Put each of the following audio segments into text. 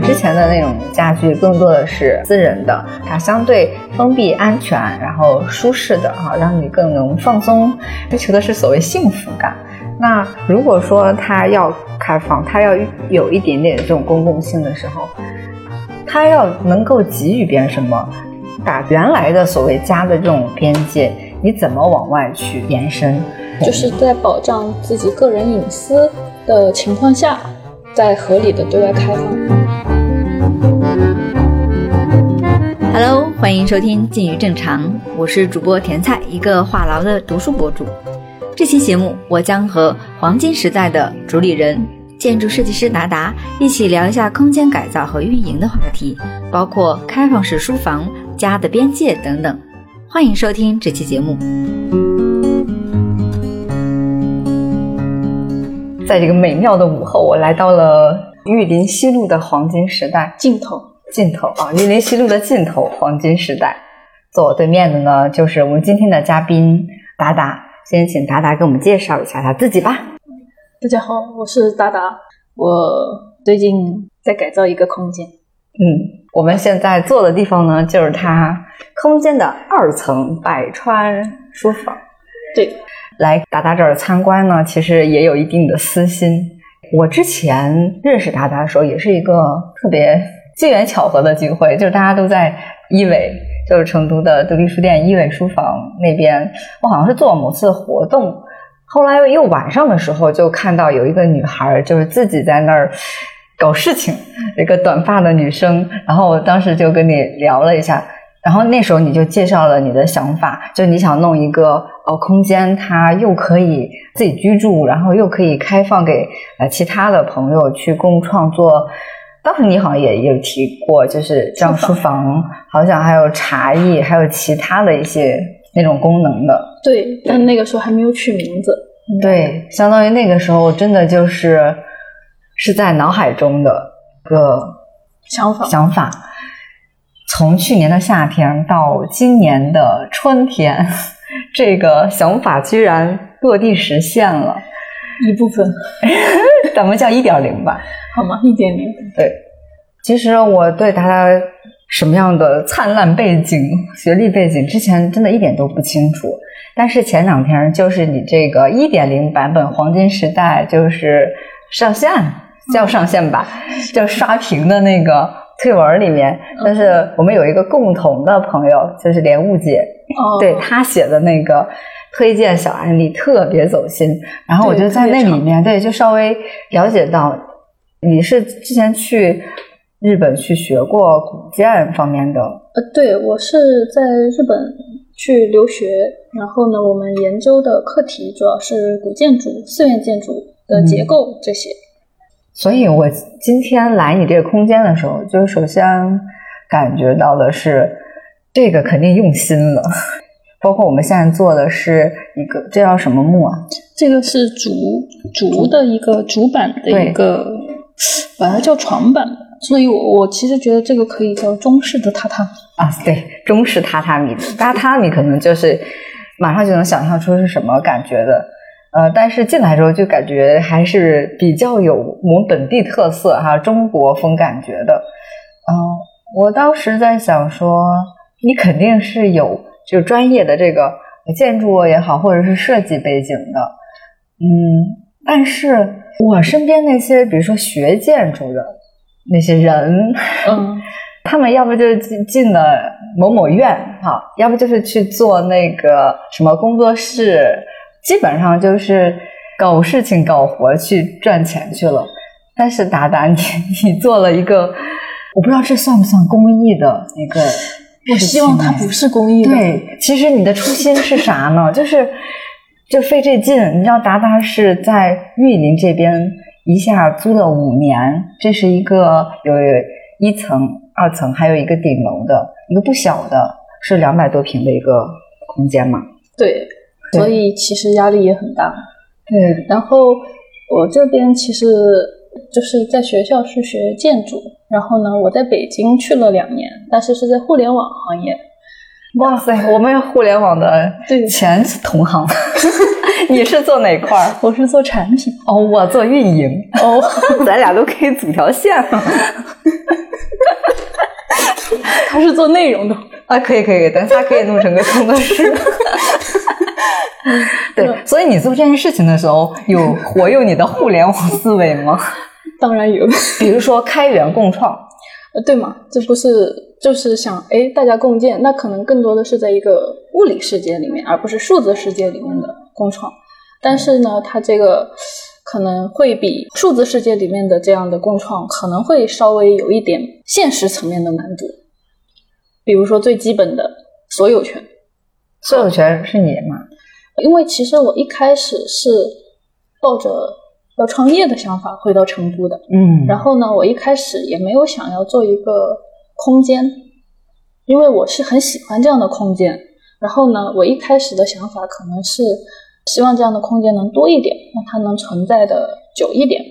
之前的那种家具更多的是私人的，它相对封闭、安全，然后舒适的哈，让你更能放松，追求的是所谓幸福感。那如果说它要开放，它要有一点点这种公共性的时候，它要能够给予别人什么？把原来的所谓家的这种边界，你怎么往外去延伸？就是在保障自己个人隐私的情况下，在合理的对外开放。Hello，欢迎收听《近于正常》，我是主播甜菜，一个话痨的读书博主。这期节目，我将和黄金时代的主理人、建筑设计师达达一起聊一下空间改造和运营的话题，包括开放式书房、家的边界等等。欢迎收听这期节目。在这个美妙的午后，我来到了玉林西路的黄金时代尽头，尽头啊！玉林西路的尽头，黄金时代。坐我对面的呢，就是我们今天的嘉宾达达。先请达达给我们介绍一下他自己吧。大家好，我是达达，我最近在改造一个空间。嗯，我们现在坐的地方呢，就是他空间的二层百川书房。对。来达达这儿参观呢，其实也有一定的私心。我之前认识达达的时候，也是一个特别机缘巧合的机会，就是大家都在一伟，就是成都的独立书店一伟书房那边。我好像是做某次活动，后来又晚上的时候就看到有一个女孩，就是自己在那儿搞事情，一个短发的女生。然后我当时就跟你聊了一下。然后那时候你就介绍了你的想法，就你想弄一个呃空间，它又可以自己居住，然后又可以开放给呃其他的朋友去共创作。当时你好像也有提过，就是像书房，好像还有茶艺，还有其他的一些那种功能的。对，但那个时候还没有取名字。对，相当于那个时候真的就是是在脑海中的一个想法想法。从去年的夏天到今年的春天，这个想法居然落地实现了，一部分，咱们叫一点零吧，好吗？一点零。对，其实我对他什么样的灿烂背景、学历背景之前真的一点都不清楚，但是前两天就是你这个一点零版本黄金时代就是上线，叫上线吧，叫刷屏的那个。推文里面，但是我们有一个共同的朋友，就是连雾姐，对她写的那个推荐小案例特别走心。然后我就在那里面，对，就稍微了解到你是之前去日本去学过古建方面的。呃，对我是在日本去留学，然后呢，我们研究的课题主要是古建筑、寺院建筑的结构这些。所以，我今天来你这个空间的时候，就首先感觉到的是，这个肯定用心了。包括我们现在做的是一个，这叫什么木啊？这个是竹竹的一个竹板的一个，把它叫床板。所以我我其实觉得这个可以叫中式的榻榻米啊。对，中式榻榻米，榻榻米可能就是马上就能想象出是什么感觉的。呃，但是进来之后就感觉还是比较有我们本地特色哈，中国风感觉的。嗯，我当时在想说，你肯定是有就专业的这个建筑也好，或者是设计背景的。嗯，但是我身边那些比如说学建筑的那些人，嗯，他们要不就进进了某某院哈，要不就是去做那个什么工作室。基本上就是搞事情、搞活去赚钱去了。但是达达，你你做了一个，我不知道这算不算公益的一个。我希望它不是公益的。对，其实你的初心是啥呢？就是就费这劲。你知道达达是在玉林这边一下租了五年，这是一个有一层、二层，还有一个顶楼的一个不小的，是两百多平的一个空间嘛？对。所以其实压力也很大，对。然后我这边其实就是在学校是学建筑，然后呢，我在北京去了两年，但是是在互联网行业。哇塞，我们互联网的对前同行，你是做哪块儿？我是做产品哦，我做运营。哦，咱俩都可以组条线了。他是做内容的。啊，可以可以，咱仨可以弄成个工作室。对，所以你做这件事情的时候，有活用你的互联网思维吗？当然有，比如说开源共创，呃，对嘛？这不是就是想哎，大家共建，那可能更多的是在一个物理世界里面，而不是数字世界里面的共创。但是呢，它这个可能会比数字世界里面的这样的共创可能会稍微有一点现实层面的难度。比如说最基本的所有权，所有权是你吗？因为其实我一开始是抱着要创业的想法回到成都的，嗯然后呢，我一开始也没有想要做一个空间，因为我是很喜欢这样的空间。然后呢，我一开始的想法可能是希望这样的空间能多一点，让它能存在的久一点。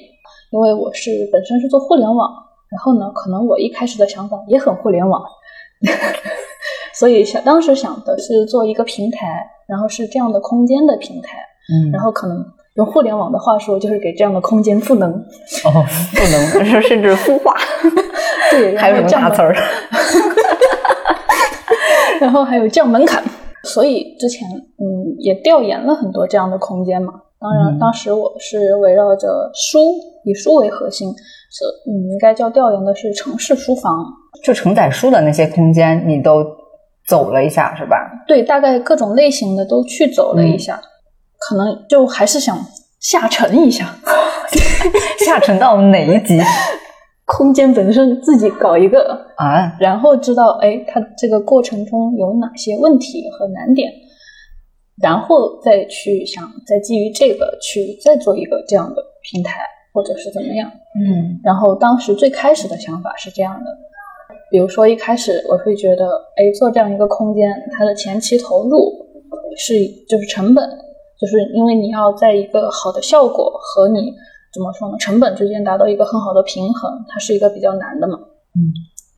因为我是本身是做互联网，然后呢，可能我一开始的想法也很互联网，所以想当时想的是做一个平台，然后是这样的空间的平台，嗯然后可能用互联网的话说，就是给这样的空间赋能。哦，赋能，甚甚至孵化，对，还有什么大词儿？然后还有降门槛，所以之前嗯也调研了很多这样的空间嘛。当然，嗯当时我是围绕着书，以书为核心，是嗯应该叫调研的是城市书房。就承载书的那些空间，你都走了一下，是吧？对，大概各种类型的都去走了一下，可能就还是想下沉一下，下沉到哪一级空间本身自己搞一个，啊？然后知道哎，它这个过程中有哪些问题和难点，然后再去想，再基于这个去再做一个这样的平台，或者是怎么样。嗯然后当时最开始的想法是这样的，比如说一开始我会觉得，哎，做这样一个空间，它的前期投入是就是成本，就是因为你要在一个好的效果和你怎么说呢，成本之间达到一个很好的平衡，它是一个比较难的嘛。嗯。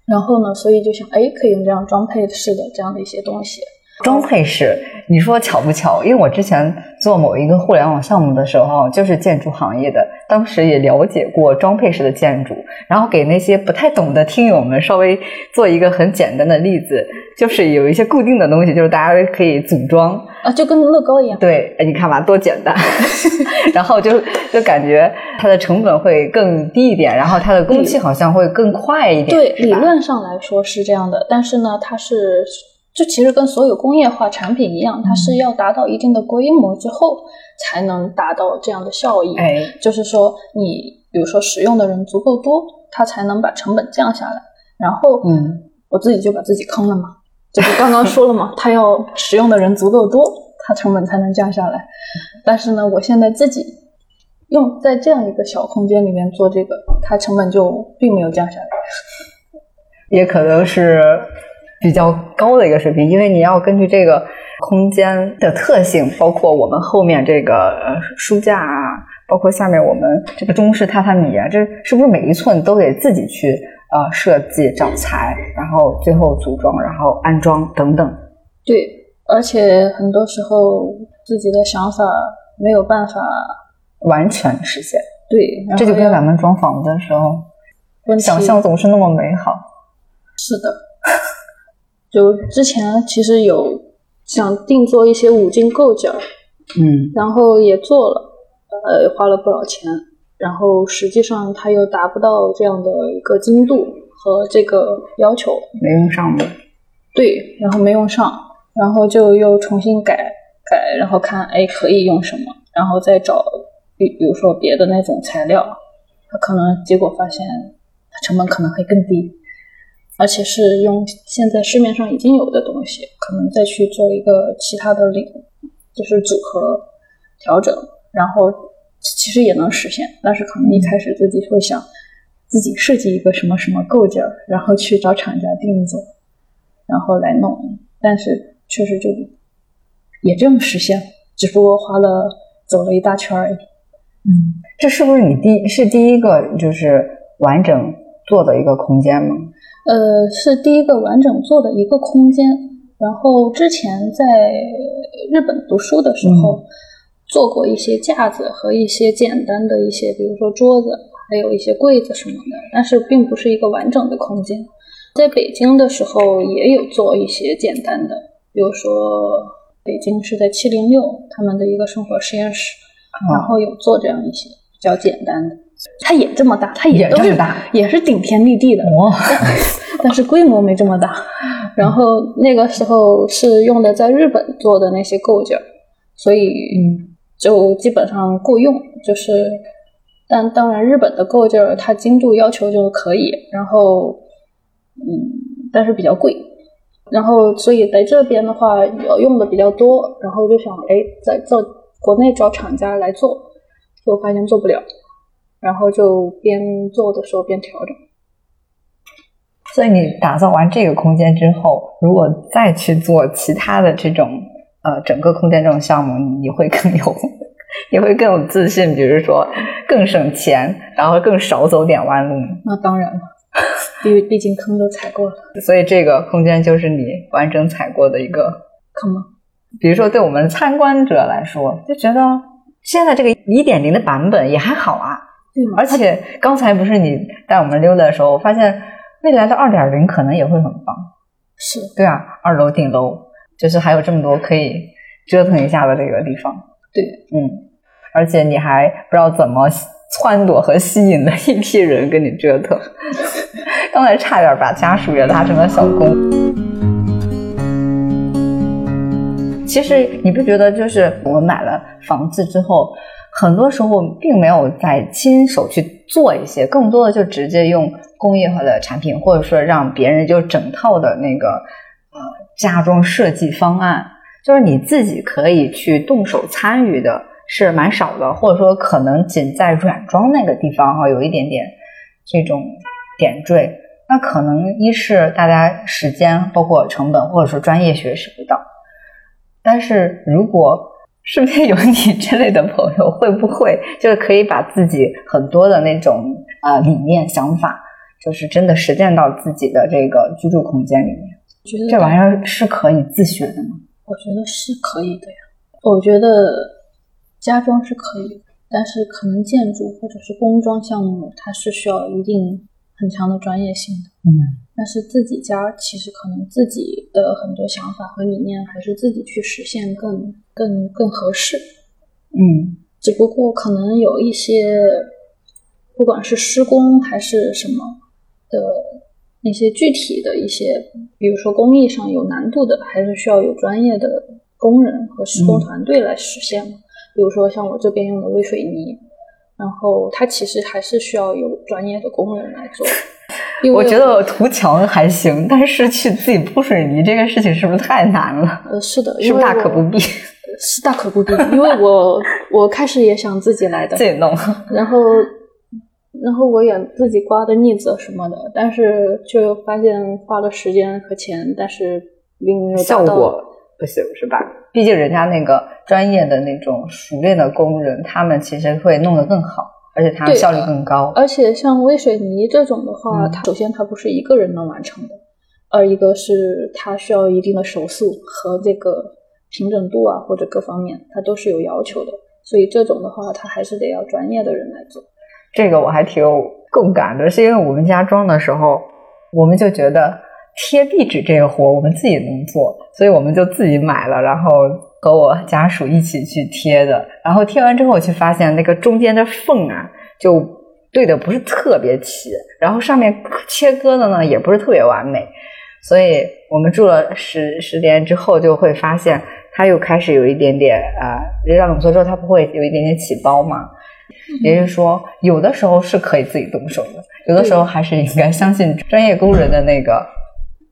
然后呢，所以就想，哎，可以用这样装配式的这样的一些东西。装配式，你说巧不巧？因为我之前做某一个互联网项目的时候，就是建筑行业的，当时也了解过装配式的建筑，然后给那些不太懂的听友们稍微做一个很简单的例子，就是有一些固定的东西，就是大家可以组装，啊，就跟乐高一样。对，哎你看吧，多简单，然后就就感觉它的成本会更低一点，然后它的工期好像会更快一点，对，理论上来说是这样的，但是呢，它是就其实跟所有工业化产品一样，它是要达到一定的规模之后才能达到这样的效益。哎，就是说，你比如说使用的人足够多，它才能把成本降下来。然后，嗯，我自己就把自己坑了嘛，就是刚刚说了嘛，它要使用的人足够多，它成本才能降下来。但是呢，我现在自己用在这样一个小空间里面做这个，它成本就并没有降下来。也可能是比较高的一个水平，因为你要根据这个空间的特性，包括我们后面这个呃书架啊，包括下面我们这个中式榻榻米啊，这是不是每一寸都得自己去呃设计、找材，然后最后组装，然后安装等等？对，而且很多时候自己的想法没有办法完全实现，对，这就跟咱们装房子的时候想象总是那么美好。是的，就之前其实有想定做一些五金构件儿，嗯。然后也做了，呃，花了不少钱，然后实际上它又达不到这样的一个精度和这个要求，没用上的。对，然后没用上，然后就又重新改改，然后看哎可以用什么，然后再找比比如说别的那种材料，它可能结果发现它成本可能会更低，而且是用现在市面上已经有的东西，可能再去做一个其他的领，就是组合调整，然后其实也能实现，但是可能一开始自己会想自己设计一个什么什么构件，然后去找厂家定做。然后来弄，但是确实就也这么实现了，只不过花了走了一大圈而已。嗯，这是不是你第是第一个就是完整做的一个空间吗？呃，是第一个完整做的一个空间，然后之前在日本读书的时候，做过一些架子和一些简单的一些，比如说桌子，还有一些柜子什么的，但是并不是一个完整的空间。在北京的时候也有做一些简单的，比如说北京是在七零六他们的一个生活实验室，然后有做这样一些比较简单的。它也这么大，它也都是这么大也是顶天立地的，哇，但是规模没这么大。然后那个时候是用的在日本做的那些构件，所以就基本上够用。就是，但当然日本的构件它精度要求就可以，然后嗯，但是比较贵。然后所以在这边的话，要用的比较多，然后就想哎，在做国内找厂家来做，就发现做不了，然后就边做的时候边调整。所以你打造完这个空间之后，如果再去做其他的这种呃整个空间这种项目，你会更有 你会更有自信，比如说更省钱，然后更少走点弯路。那当然了，毕毕竟坑都踩过了，所以这个空间就是你完整踩过的一个坑吗？比如说，对我们参观者来说，就觉得现在这个一点零的版本也还好啊。对？而且刚才不是你带我们溜达的时候，我发现未来的二点零可能也会很棒。是对啊，二楼顶楼就是还有这么多可以折腾一下的这个地方。对，嗯，而且你还不知道怎么撺掇和吸引了一批人跟你折腾。刚才差点把家属也拉成了小工。其实你不觉得，就是我们买了房子之后，很多时候并没有在亲手去做一些，更多的就直接用工业化的产品，或者说让别人就整套的那个呃家装设计方案，就是你自己可以去动手参与的是蛮少的，或者说可能仅在软装那个地方哈有一点点这种点缀。那可能一是大家时间包括成本，或者说专业学识不到。但是如果身边有你这类的朋友，会不会就是可以把自己很多的那种啊、呃理念想法，就是真的实践到自己的这个居住空间里面？觉得这玩意儿是可以自学的吗？我觉得是可以的呀。我觉得家装是可以的，但是可能建筑或者是工装项目，它是需要一定很强的专业性的。嗯但是自己家其实可能自己的很多想法和理念，还是自己去实现更更更合适。嗯只不过可能有一些，不管是施工还是什么的那些具体的一些，比如说工艺上有难度的，还是需要有专业的工人和施工嗯团队来实现嘛。比如说像我这边用的微水泥，然后它其实还是需要有专业的工人来做。因为我觉得涂墙还行，但是去自己铺水泥这个事情是不是太难了？呃是的，是不是大可不必？是大可不必，因为我我开始也想自己来的 自，己弄？然后，然后我也自己刮的腻子什么的，但是就发现花了时间和钱，但是并没有效果不行是吧？毕竟人家那个专业的那种熟练的工人，他们其实会弄得更好，而且他对效率更高。而且像微水泥这种的话，嗯它首先它不是一个人能完成的，二一个是它需要一定的手速和这个平整度啊，或者各方面它都是有要求的，所以这种的话，它还是得要专业的人来做。这个我还挺有共感的，是因为我们家装的时候，我们就觉得贴壁纸这个活我们自己能做，所以我们就自己买了，然后和我家属一起去贴的。然后贴完之后，我去发现那个中间的缝啊，就对的不是特别齐，然后上面切割的呢也不是特别完美，所以我们住了十十年之后，就会发现它又开始有一点点啊，让冷缩之后它不会有一点点起包嘛。也就是说，有的时候是可以自己动手的，有的时候还是应该相信专业工人的那个，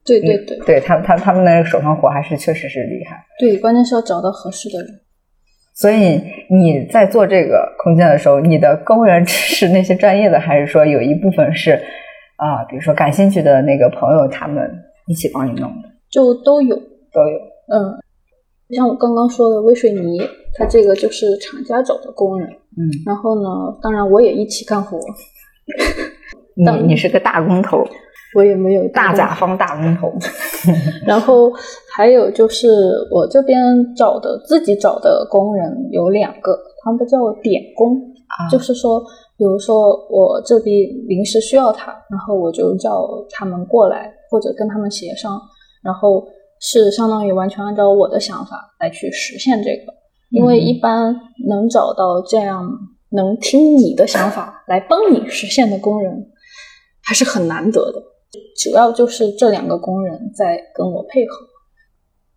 对对对对他他他们那个手上活还是确实是厉害。对，关键是要找到合适的人。所以你在做这个空间的时候，你的工人 是那些专业的，还是说有一部分是啊、比如说感兴趣的那个朋友他们一起帮你弄的就都有，都有？嗯，像我刚刚说的微水泥，它这个就是厂家找的工人，嗯，然后呢，当然我也一起干活，你你是个大工头，我也没有大甲方大工头。然后还有就是我这边找的自己找的工人有两个，他们叫点工，啊就是说，比如说我这里临时需要他，然后我就叫他们过来，或者跟他们协商，然后是相当于完全按照我的想法来去实现这个。因为一般能找到这样能听你的想法来帮你实现的工人，还是很难得的。主要就是这两个工人在跟我配合。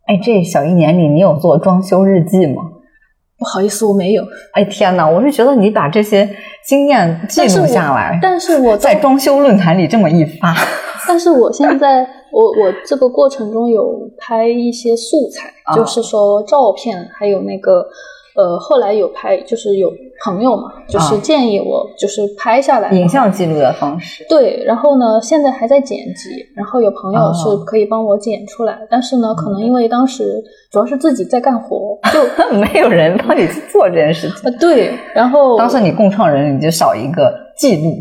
哎，这小一年里你有做装修日记吗？不好意思，我没有。哎天哪，我是觉得你把这些经验记录下来，但是我在装修论坛里这么一发，但是我现在，我我这个过程中有拍一些素材，啊就是说照片，还有那个呃，后来有拍，就是有朋友嘛，就是啊建议我就是拍下来影像记录的方式。对，然后呢，现在还在剪辑，然后有朋友哦是可以帮我剪出来，但是呢，可能因为当时主要是自己在干活，就 没有人帮你去做这件事情。呃对，然后当时你共创人，你就少一个记录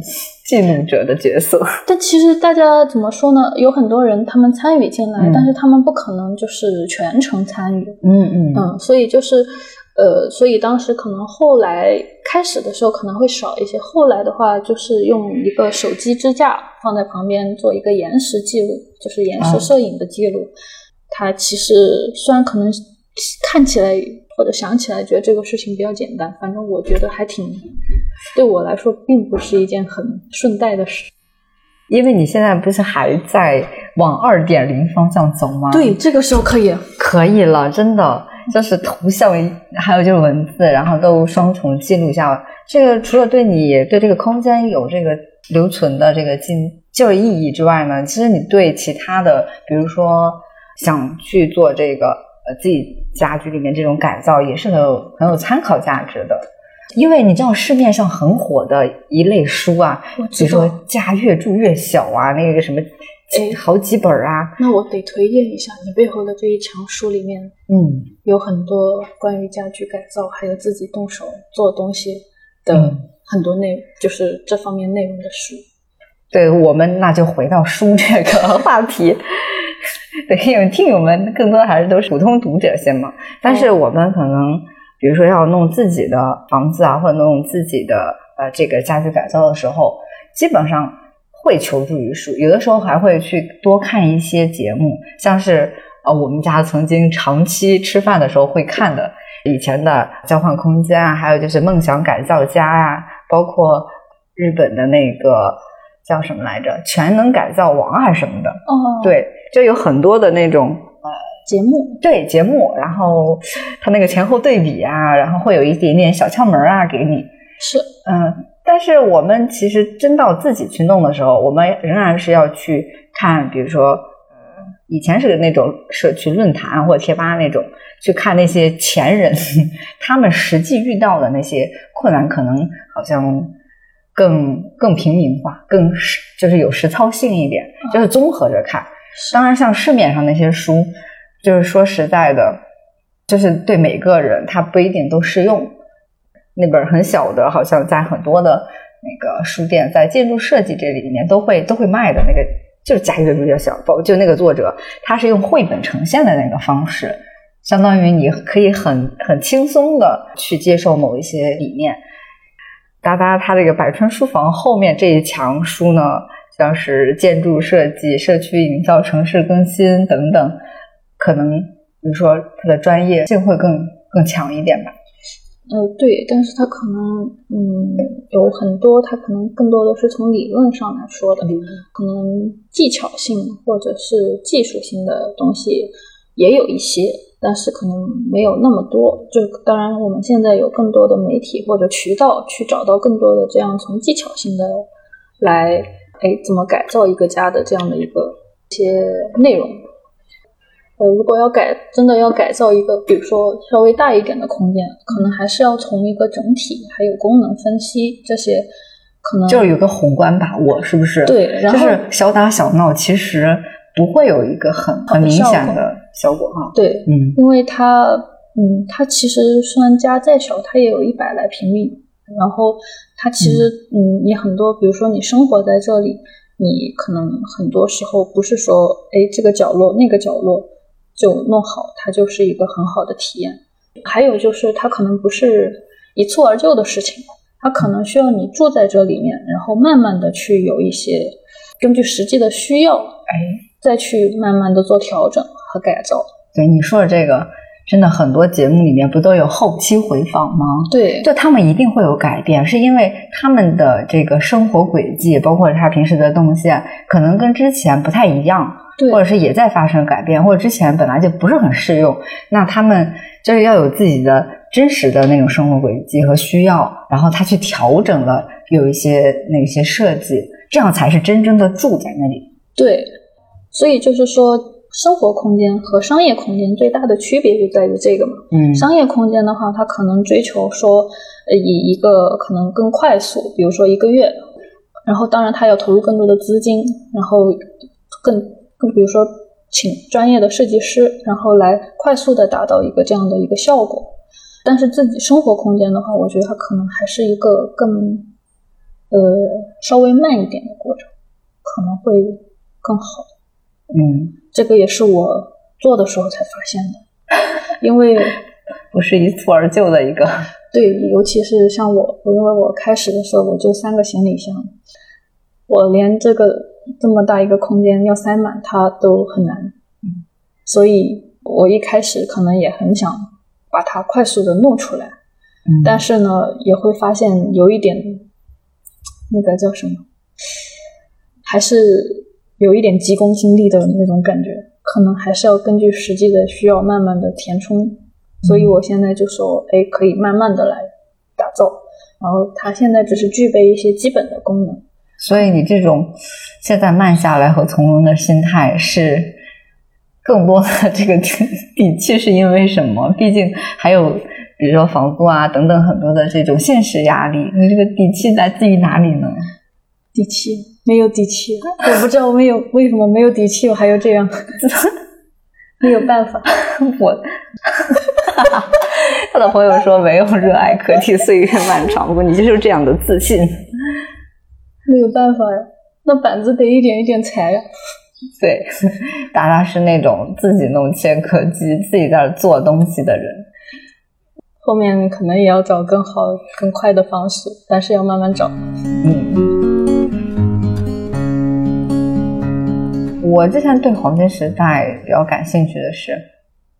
记录者的角色。但其实大家怎么说呢？有很多人他们参与进来，嗯但是他们不可能就是全程参与，嗯嗯嗯，所以就是，呃，所以当时可能后来开始的时候可能会少一些，后来的话就是用一个手机支架放在旁边做一个延时记录，就是延时啊摄影的记录。它其实虽然可能看起来或者想起来觉得这个事情比较简单，反正我觉得还挺，对我来说并不是一件很顺带的事。因为你现在不是还在往二点零方向走吗？对，，这个时候可以。可以了，真的，就是图像还有就是文字，然后都双重记录下来。这个除了对你对这个空间有这个留存的这个记就是意义之外呢，其实你对其他的，比如说想去做这个呃自己家居里面这种改造，也是很有很有参考价值的。因为你知道市面上很火的一类书啊，比如说家越住越小啊，那个什么哎好几本啊，那我得推荐一下你背后的这一墙书里面嗯，有很多关于家居改造，还有自己动手做东西的嗯很多内容，就是这方面内容的书。对我们那就回到书这个话题。对，因为听友们更多还是都是普通读者先嘛，但是我们可能比如说要弄自己的房子啊，或者弄自己的呃这个家居改造的时候，基本上会求助于书，有的时候还会去多看一些节目，像是呃我们家曾经长期吃饭的时候会看的以前的交换空间啊，还有就是梦想改造家呀、包括日本的那个叫什么来着，全能改造王还是什么的，哦，，对，就有很多的那种节目。对节目，然后它那个前后对比啊，然后会有一点点小窍门啊给你，是。嗯，但是我们其实真到自己去弄的时候，我们仍然是要去看，比如说，呃，以前是那种社区论坛或者贴吧那种，去看那些前人他们实际遇到的那些困难，可能好像更更平民化，更实就是有实操性一点，就是综合着看。当然，像市面上那些书，就是说实在的，就是对每个人他不一定都适用。那本很小的，好像在很多的那个书店，在建筑设计这里面都会都会卖的那个，就是家越住越小，包就那个作者他是用绘本呈现的那个方式，相当于你可以很很轻松的去接受某一些理念。哒哒他这个百川书房后面这一墙书呢，像是建筑设计、社区营造、城市更新等等，可能比如说他的专业性会更更强一点吧。呃，对，但是它可能，嗯，有很多，它可能更多的是从理论上来说的，可能技巧性或者是技术性的东西也有一些，但是可能没有那么多。就当然，我们现在有更多的媒体或者渠道去找到更多的这样从技巧性的来，哎，怎么改造一个家的这样的一个一些内容。呃，如果要改，真的要改造一个，比如说稍微大一点的空间，可能还是要从一个整体，还有功能分析这些，可能就是有个宏观把握，是不是？，对，然后就是小打小闹，其实不会有一个很很明显的效果哈。对，嗯因为它，嗯，它其实虽然家再小，它也有一百来平米，然后它其实，嗯，你很多，比如说你生活在这里，你可能很多时候不是说，哎，这个角落那个角落就弄好，它就是一个很好的体验。还有就是，它可能不是一蹴而就的事情，它可能需要你住在这里面，然后慢慢的去有一些根据实际的需要，哎，再去慢慢的做调整和改造。对你说的这个。真的很多节目里面不都有后期回访吗？对，就他们一定会有改变，是因为他们的这个生活轨迹，包括他平时的动线，可能跟之前不太一样，或者是也在发生改变，或者之前本来就不是很适用。那他们就是要有自己的真实的那种生活轨迹和需要，然后他去调整了，有一些那些设计，这样才是真正的住在那里。对，所以就是说。生活空间和商业空间最大的区别就在于这个嘛。嗯，商业空间的话，它可能追求说，呃，以一个可能更快速，比如说一个月，然后当然它要投入更多的资金，然后更更比如说请专业的设计师，然后来快速的达到一个这样的一个效果。但是自己生活空间的话，我觉得它可能还是一个更呃稍微慢一点的过程，可能会更好。嗯。这个也是我做的时候才发现的，因为不是一蹴而就的一个。对，尤其是像我，我因为我开始的时候我就三个行李箱，我连这个这么大一个空间要塞满它都很难，所以我一开始可能也很想把它快速的弄出来，但是呢，也会发现有一点那个叫什么，还是。有一点急功近利的那种感觉，可能还是要根据实际的需要慢慢的填充。所以我现在就说，哎，可以慢慢的来打造。然后它现在只是具备一些基本的功能。所以你这种现在慢下来和从容的心态，是更多的这个底气是因为什么？毕竟还有比如说房租啊等等很多的这种现实压力。你这个底气来自于哪里呢？底气。没有底气，我不知道没有为什么没有底气，我还要这样，没有办法。我，他的朋友说没有热爱可替岁月漫长，不过你就是这样的自信。没有办法呀，那板子得一点一点裁呀。对，达达是那种自己弄切割机，自己在那做东西的人。后面可能也要找更好、更快的方式，但是要慢慢找。嗯。我之前对黄金时代比较感兴趣的是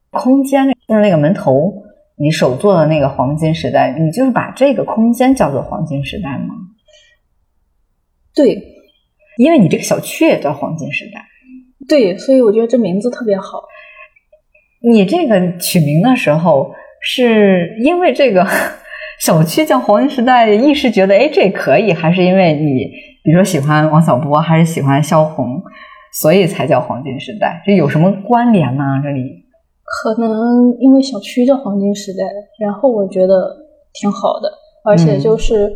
空间，就是那个门头，你手做的那个黄金时代，你就是把这个空间叫做黄金时代吗？对，因为你这个小区也叫黄金时代。对，所以我觉得这名字特别好。你这个取名的时候，是因为这个 小区叫黄金时代，一时觉得哎这可以，还是因为你比如说喜欢王小波，还是喜欢萧红？所以才叫黄金时代，这有什么关联吗？这里可能因为小区叫黄金时代，然后我觉得挺好的，而且就是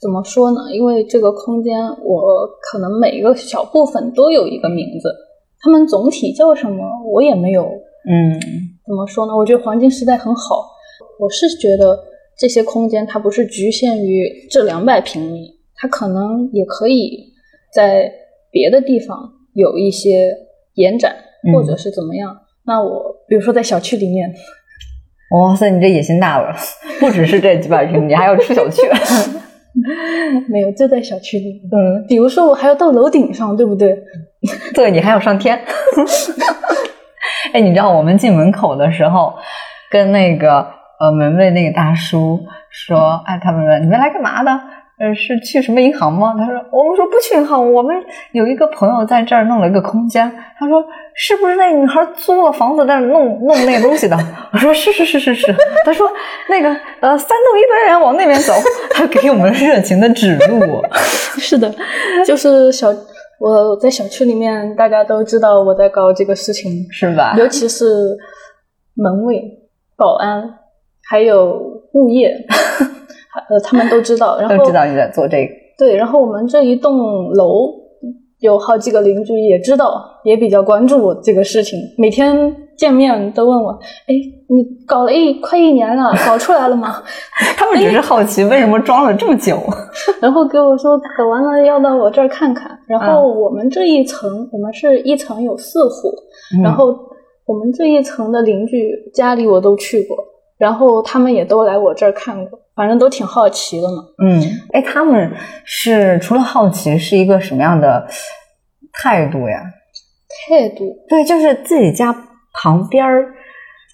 怎么说呢？因为这个空间，我可能每一个小部分都有一个名字，他们总体叫什么，我也没有。嗯，怎么说呢？我觉得黄金时代很好，我是觉得这些空间它不是局限于这两百平米，它可能也可以在别的地方。有一些延展，或者是怎么样？那我比如说在小区里面，哇塞，你这野心大了，不只是这几百平，你还要出小区？没有，就在小区里。嗯，比如说我还要到楼顶上，对不对？对，你还要上天。哎，你知道我们进门口的时候，跟那个呃门卫那个大叔说：“哎，他们问你们来干嘛的？”呃，是去什么银行吗？他说，我们说不去银行，我们有一个朋友在这儿弄了一个空间。他说，是不是那女孩租了房子在弄弄那个东西的？我说是是是是是。他说那个呃，三栋一单元往那边走，他给我们热情的指路。是的，就是小我在小区里面，大家都知道我在搞这个事情，是吧？尤其是门卫、保安，还有物业。呃，他们都知道，然后都知道你在做这个。对，然后我们这一栋楼有好几个邻居也知道，也比较关注我这个事情。每天见面都问我，哎，你搞了一快一年了，搞出来了吗？他们只是好奇为什么装了这么久。然后给我说搞完了要到我这儿看看。然后我们这一层，我们是一层有四户，然后我们这一层的邻居家里我都去过，然后他们也都来我这儿看过，反正都挺好奇的嘛。嗯，哎，他们是除了好奇，是一个什么样的态度呀？态度对，就是自己家旁边儿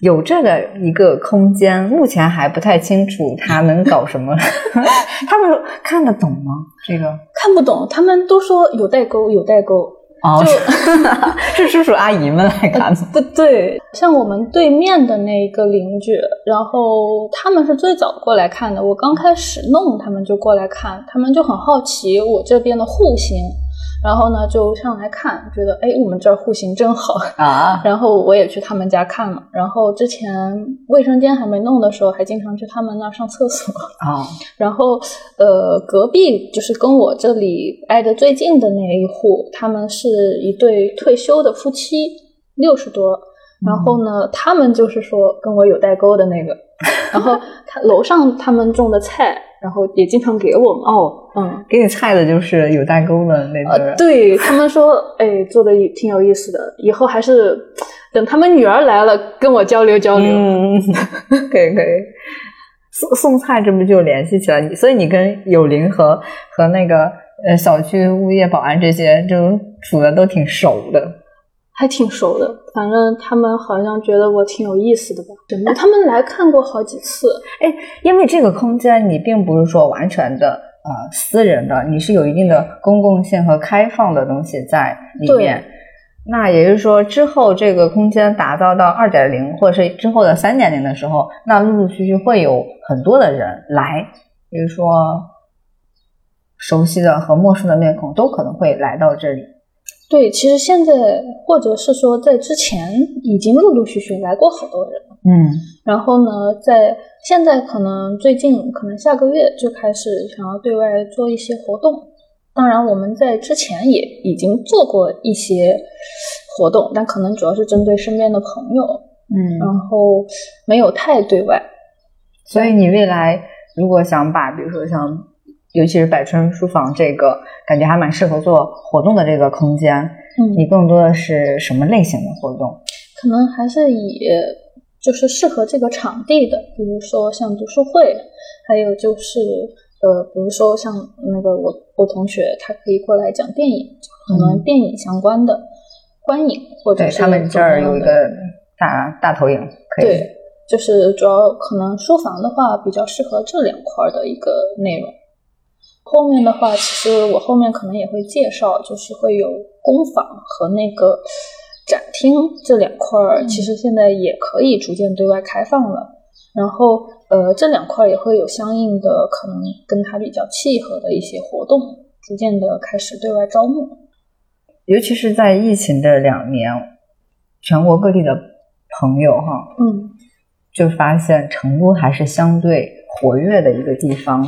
有这个一个空间，目前还不太清楚他能搞什么。他们看得懂吗？这个看不懂，他们都说有代沟，有代沟。哦，是叔叔阿姨们来看的。不对，像我们对面的那一个邻居，然后他们是最早过来看的。我刚开始弄，他们就过来看，他们就很好奇我这边的户型。然后呢，就上来看，觉得哎，我们这儿户型真好啊。然后我也去他们家看了。然后之前卫生间还没弄的时候，还经常去他们那儿上厕所啊。然后呃，隔壁就是跟我这里挨得最近的那一户，他们是一对退休的夫妻，六十多。然后呢，他们就是说跟我有代沟的那个。然后他楼上他们种的菜。然后也经常给我们哦，嗯，给你菜的就是有代沟的那个人。对他们说，哎，做的挺有意思的，以后还是等他们女儿来了跟我交流交流。嗯，可以可以。送送菜这不就联系起来？你所以你跟友林和和那个呃小区物业保安这些就处的都挺熟的。还挺熟的，反正他们好像觉得我挺有意思的吧？怎么他们来看过好几次？哎，因为这个空间你并不是说完全的呃私人的，你是有一定的公共性和开放的东西在里面。那也就是说，之后这个空间打造到二点零或者是之后的三点零的时候，那陆陆续续会有很多的人来，比如说熟悉的和陌生的面孔都可能会来到这里。对，其实现在或者是说在之前已经陆陆续续来过好多人，嗯，然后呢，在现在可能最近可能下个月就开始想要对外做一些活动。当然，我们在之前也已经做过一些活动，但可能主要是针对身边的朋友，嗯，然后没有太对外。所以你未来如果想把，比如说像。尤其是百春书房这个，感觉还蛮适合做活动的这个空间。嗯，你更多的是什么类型的活动？可能还是以就是适合这个场地的，比如说像读书会，还有就是呃，比如说像那个我我同学，他可以过来讲电影，可能电影相关的观影，或者是他们这儿有一个大大投影，可以。对，就是主要可能书房的话，比较适合这两块的一个内容。后面的话，其实我后面可能也会介绍，就是会有工坊和那个展厅这两块儿，其实现在也可以逐渐对外开放了。然后，呃，这两块也会有相应的可能跟它比较契合的一些活动，逐渐的开始对外招募。尤其是在疫情的两年，全国各地的朋友哈，嗯，就发现成都还是相对活跃的一个地方。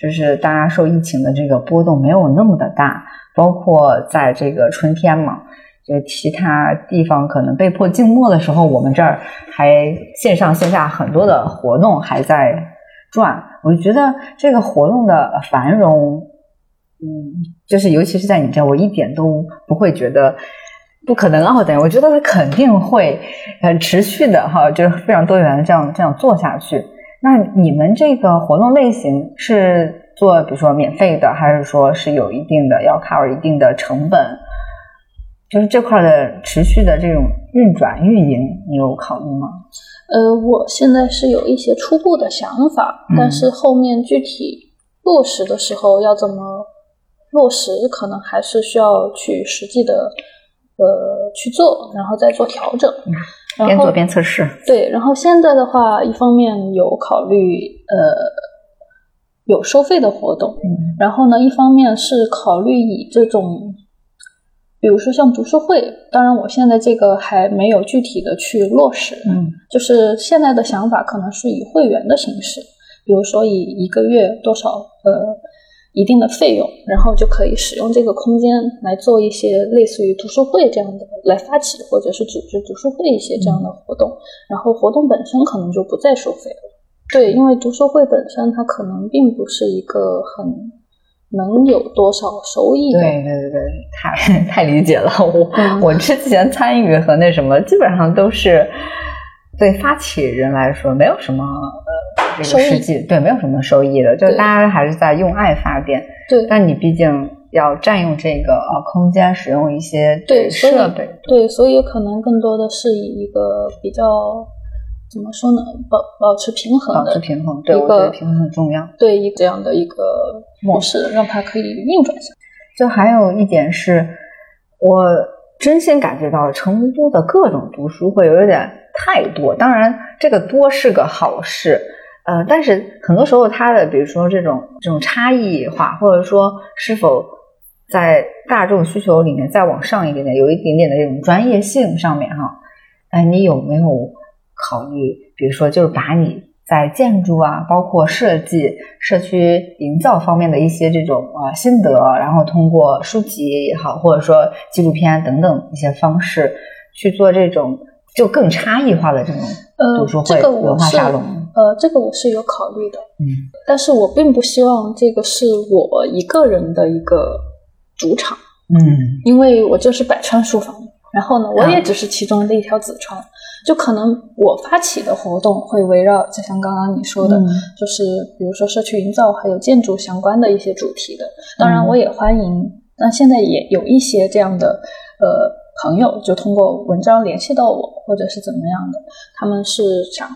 就是大家受疫情的这个波动没有那么的大，包括在这个春天嘛，就其他地方可能被迫静默的时候，我们这儿还线上线下很多的活动还在转。我就觉得这个活动的繁荣，嗯，就是尤其是在你这儿，我一点都不会觉得不可能啊，等我觉得它肯定会呃持续的哈，就是非常多元的这样这样做下去。那你们这个活动类型是做，比如说免费的，还是说是有一定的要 cover 一定的成本？就是这块的持续的这种运转运营，你有考虑吗？呃，我现在是有一些初步的想法，但是后面具体落实的时候要怎么落实，可能还是需要去实际的呃去做，然后再做调整。嗯边做边测试，对。然后现在的话，一方面有考虑呃有收费的活动，嗯，然后呢，一方面是考虑以这种，比如说像读书会，当然我现在这个还没有具体的去落实，嗯，就是现在的想法可能是以会员的形式，比如说以一个月多少呃一定的费用，然后就可以使用这个空间来做一些类似于读书会这样的，来发起或者是组织读书会一些这样的活动，然后活动本身可能就不再收费了。对，因为读书会本身它可能并不是一个很能有多少收益的。对对对对，太太理解了。我、嗯我之前参与和那什么，基本上都是对发起人来说没有什么呃这个实际对没有什么收益的，就对大家还是在用爱发电。对但你毕竟要占用这个呃空间，使用一些对设备，对，所以可能更多的是以一个比较怎么说呢，保保持平衡保持平衡。对，我觉得平衡很重要。对一这样的一个模式，让它可以运转下去。就还有一点是，我真心感觉到成都的各种读书会有点太多。当然，这个多是个好事，呃，但是很多时候它的，比如说这种这种差异化，或者说是否在大众需求里面再往上一点点，有一点点的这种专业性上面哈，哎，你有没有考虑，比如说就是把你在建筑啊，包括设计、社区营造方面的一些这种呃心得，然后通过书籍也好，或者说纪录片等等一些方式去做这种就更差异化的这种呃读书，会、这个文化沙龙。呃，这个我是有考虑的，嗯。但是我并不希望这个是我一个人的一个主场，嗯。因为我就是百川书房，然后呢，我啊也只是其中的一条子川，就可能我发起的活动会围绕，就像刚刚你说的，嗯。就是比如说社区营造还有建筑相关的一些主题的。当然，嗯。我也欢迎，那现在也有一些这样的呃朋友，就通过文章联系到我，或者是怎么样的，他们是想，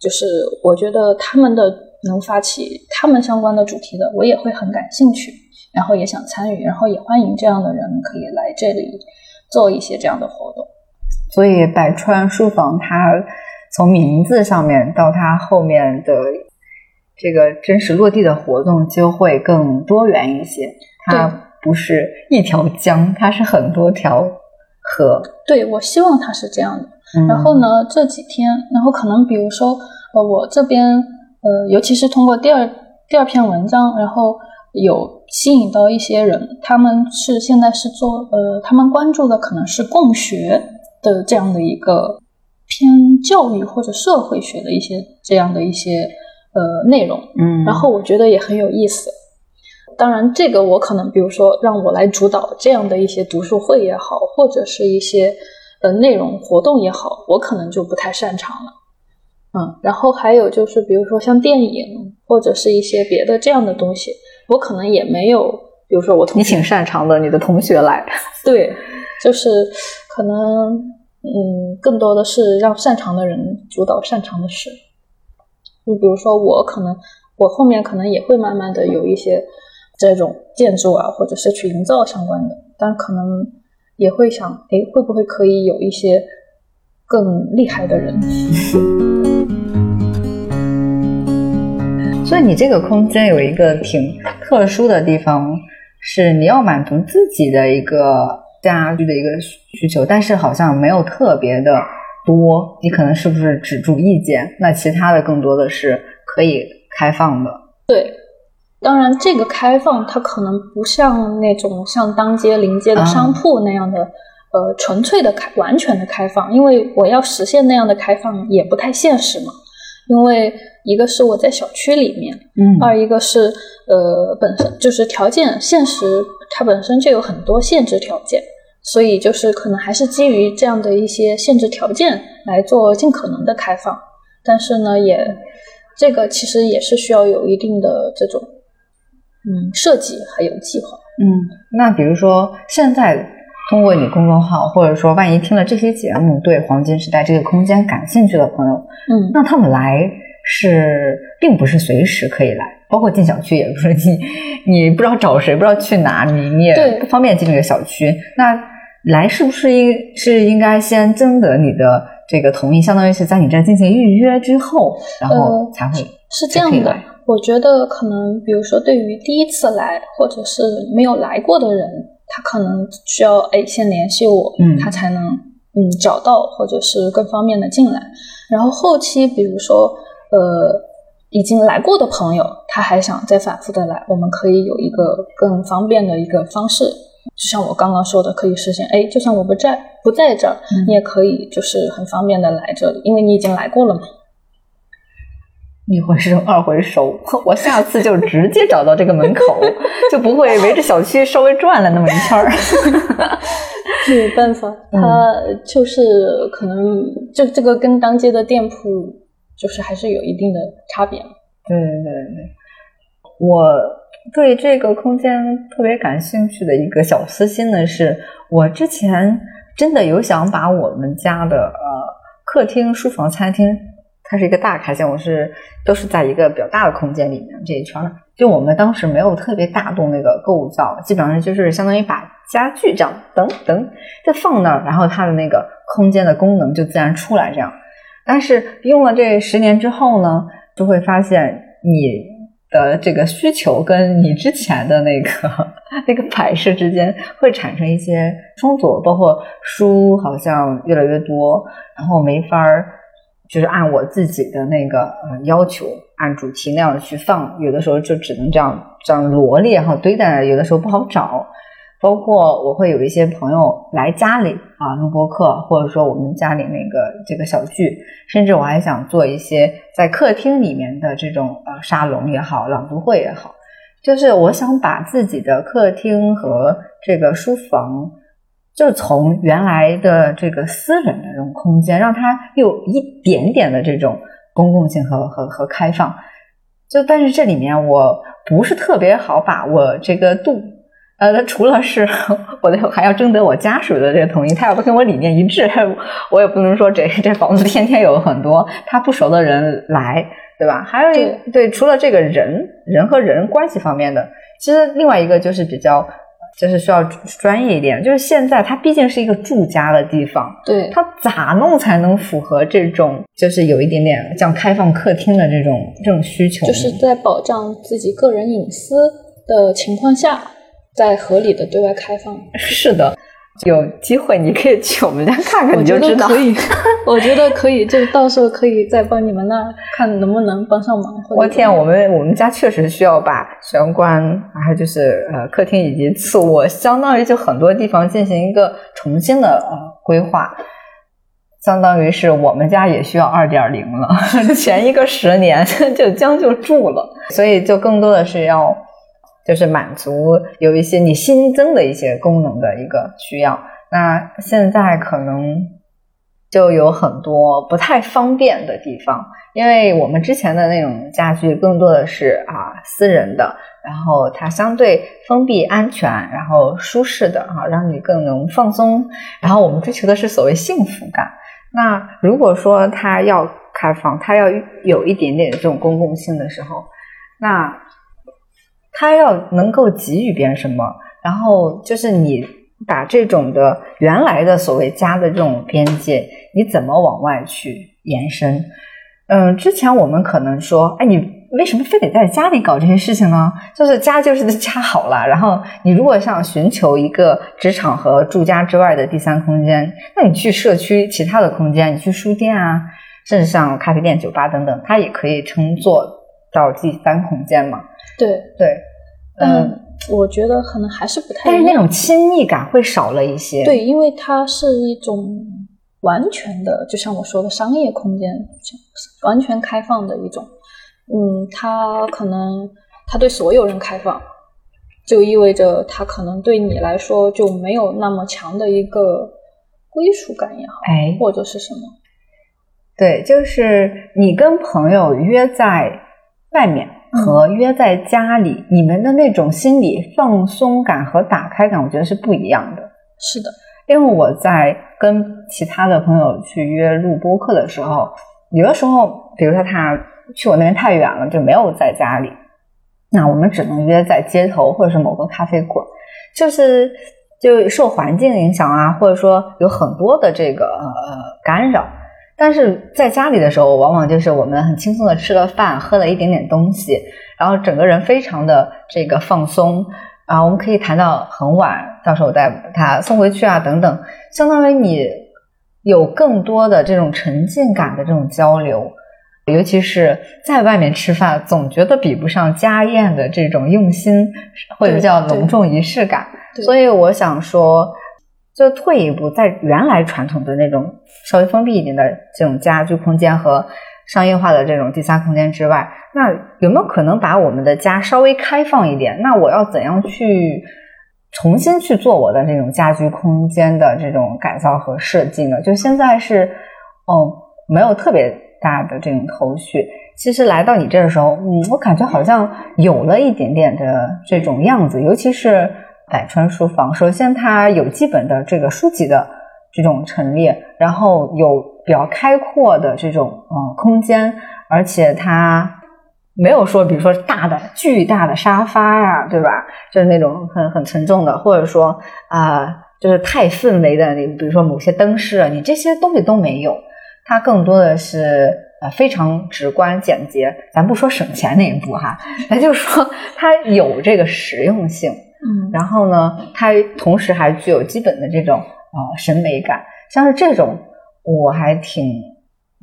就是我觉得他们的能发起他们相关的主题的，我也会很感兴趣，然后也想参与，然后也欢迎这样的人可以来这里做一些这样的活动。所以百川书房它从名字上面到它后面的这个真实落地的活动就会更多元一些。它不是一条江，它是很多条河。对我希望它是这样的。嗯然后呢，这几天，然后可能比如说，呃，我这边，呃，尤其是通过第二第二篇文章，然后有吸引到一些人，他们是现在是做，呃，他们关注的可能是共学的这样的一个偏教育或者社会学的一些这样的一些呃内容，嗯，然后我觉得也很有意思。当然，这个我可能，比如说让我来主导这样的一些读书会也好，或者是一些呃内容活动也好，我可能就不太擅长了。嗯，然后还有就是，比如说像电影或者是一些别的这样的东西，我可能也没有，比如说我同学你挺擅长的，你的同学来。对，就是可能嗯，更多的是让擅长的人主导擅长的事。就比如说我可能我后面可能也会慢慢的有一些这种建筑啊或者是去营造相关的，但可能也会想，哎，会不会可以有一些更厉害的人？所以你这个空间有一个挺特殊的地方，是你要满足自己的一个家居的一个需求，但是好像没有特别的多。你可能是不是只住一间？那其他的更多的是可以开放的。对，当然这个开放它可能不像那种像当街临街的商铺那样的。呃，纯粹的开，完全的开放，因为我要实现那样的开放也不太现实嘛。因为一个是我在小区里面，嗯二一个是呃本身就是条件现实，它本身就有很多限制条件，所以就是可能还是基于这样的一些限制条件来做尽可能的开放。但是呢，也这个其实也是需要有一定的这种嗯设计还有计划。嗯，那比如说现在通过你公众号，或者说万一听了这期节目，对黄金时代这个空间感兴趣的朋友，嗯，那他们来是并不是随时可以来，包括进小区也不是你你不知道找谁，不知道去哪，你你也不方便进这个小区。那来是不是应是应该先征得你的这个同意，相当于是在你这儿进行预约之后，然后呃才会、是这样的。我觉得可能，比如说对于第一次来或者是没有来过的人，他可能需要哎先联系我，嗯他才能嗯找到或者是更方便的进来。然后后期比如说呃已经来过的朋友，他还想再反复的来，我们可以有一个更方便的一个方式。就像我刚刚说的，可以实现，哎，就算我不在不在这儿，你也可以就是很方便的来这里，因为你已经来过了嘛。一回生二回熟，我下次就直接找到这个门口，就不会围着小区稍微转了那么一圈儿。没有办法，它就是可能这这个跟当街的店铺就是还是有一定的差别。对对对对，我对这个空间特别感兴趣的一个小私心呢，是我之前真的有想把我们家的呃客厅、书房、餐厅。它是一个大开间，我是都是在一个比较大的空间里面这一圈儿。就我们当时没有特别大动那个构造，基本上就是相当于把家具这样等等就放那儿，然后它的那个空间的功能就自然出来这样。但是用了这十年之后呢，就会发现你的这个需求跟你之前的那个 那个摆设之间会产生一些冲突，包括书好像越来越多，然后没法儿。就是按我自己的那个呃要求，按主题那样去放，有的时候就只能这样这样罗列哈堆在那，有的时候不好找。包括我会有一些朋友来家里啊录播课，或者说我们家里那个这个小聚，甚至我还想做一些在客厅里面的这种呃沙龙也好，朗读会也好，就是我想把自己的客厅和这个书房。就从原来的这个私人的这种空间，让它有一点点的这种公共性和和和开放。就但是这里面我不是特别好把握这个度。呃，它除了是 我的还要征得我家属的这个同意，他要不跟我理念一致，我也不能说这 这房子天天有很多他不熟的人来，对吧？还有一对，除了这个人人和人关系方面的，其实另外一个就是比较。就是需要专业一点，就是现在它毕竟是一个住家的地方，对它咋弄才能符合这种，就是有一点点像开放客厅的这种这种需求，就是在保障自己个人隐私的情况下，在合理的对外开放。是的。有机会你可以去我们家看看，你就知道。可以，我觉得可以，就到时候可以再帮你们那看能不能帮上忙。我天，我们我们家确实需要把玄关，还有就是呃客厅以及次卧，相当于就很多地方进行一个重新的呃规划，相当于是我们家也需要二点零了，前一个十年就将就住了，所以就更多的是要。就是满足有一些你新增的一些功能的一个需要，那现在可能就有很多不太方便的地方，因为我们之前的那种家具更多的是啊私人的，然后它相对封闭、安全，然后舒适的啊，让你更能放松。然后我们追求的是所谓幸福感。那如果说它要开放，它要有一点点这种公共性的时候，那。他要能够给予别人什么，然后就是你把这种的原来的所谓家的这种边界，你怎么往外去延伸？嗯，之前我们可能说，哎，你为什么非得在家里搞这些事情呢？就是家就是家好了。然后你如果想寻求一个职场和住家之外的第三空间，那你去社区其他的空间，你去书店啊，甚至像咖啡店、酒吧等等，它也可以称作到第三空间嘛。对对，嗯，我觉得可能还是不太，但是那种亲密感会少了一些。对，因为它是一种完全的，就像我说的商业空间，完全开放的一种。嗯，它可能它对所有人开放，就意味着它可能对你来说就没有那么强的一个归属感也好，哎，或者是什么。对，就是你跟朋友约在外面。和约在家里，你们的那种心理放松感和打开感，我觉得是不一样的。是的，因为我在跟其他的朋友去约录播课的时候，有的时候，比如说他去我那边太远了，就没有在家里，那我们只能约在街头或者是某个咖啡馆，就是就受环境影响啊，或者说有很多的这个呃干扰。但是在家里的时候，往往就是我们很轻松的吃了饭，喝了一点点东西，然后整个人非常的这个放松，啊，我们可以谈到很晚，到时候再把他送回去啊，等等，相当于你有更多的这种沉浸感的这种交流，尤其是在外面吃饭，总觉得比不上家宴的这种用心，或者叫隆重仪式感。所以我想说，就退一步，在原来传统的那种稍微封闭一点的这种家居空间和商业化的这种第三空间之外，那有没有可能把我们的家稍微开放一点？那我要怎样去重新去做我的这种家居空间的这种改造和设计呢？就现在是，哦，没有特别大的这种头绪。其实来到你这儿的时候，嗯，我感觉好像有了一点点的这种样子，尤其是。百川书房，首先它有基本的这个书籍的这种陈列，然后有比较开阔的这种嗯空间，而且它没有说，比如说大的巨大的沙发呀，对吧？就是那种很很沉重的，或者说啊，就是太氛围的，你比如说某些灯饰，啊你这些东西都没有，它更多的是呃非常直观简洁。咱不说省钱那一步哈，咱就说它有这个实用性。嗯，然后呢，它同时还具有基本的这种呃审美感，像是这种，我还挺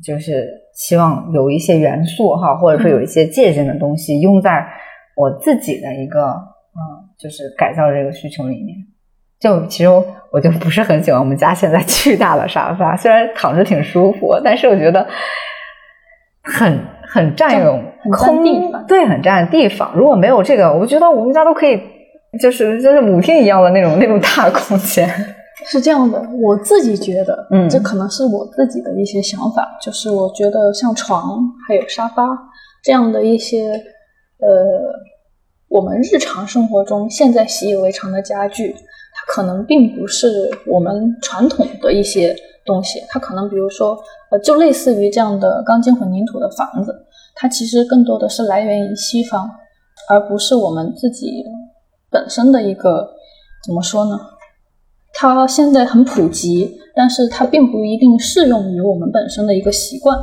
就是希望有一些元素哈，或者说有一些借鉴的东西用在我自己的一个嗯，就是改造这个需求里面。就其实我就不是很喜欢我们家现在巨大的沙发，虽然躺着挺舒服，但是我觉得很很占用空对，很占地方。如果没有这个，我觉得我们家都可以。就是就是舞厅一样的那种那种大空间，是这样的。我自己觉得，嗯，这可能是我自己的一些想法。就是我觉得像床还有沙发这样的一些，呃，我们日常生活中现在习以为常的家具，它可能并不是我们传统的一些东西。它可能比如说，呃，就类似于这样的钢筋混凝土的房子，它其实更多的是来源于西方，而不是我们自己。本身的一个怎么说呢？它现在很普及，但是它并不一定适用于我们本身的一个习惯。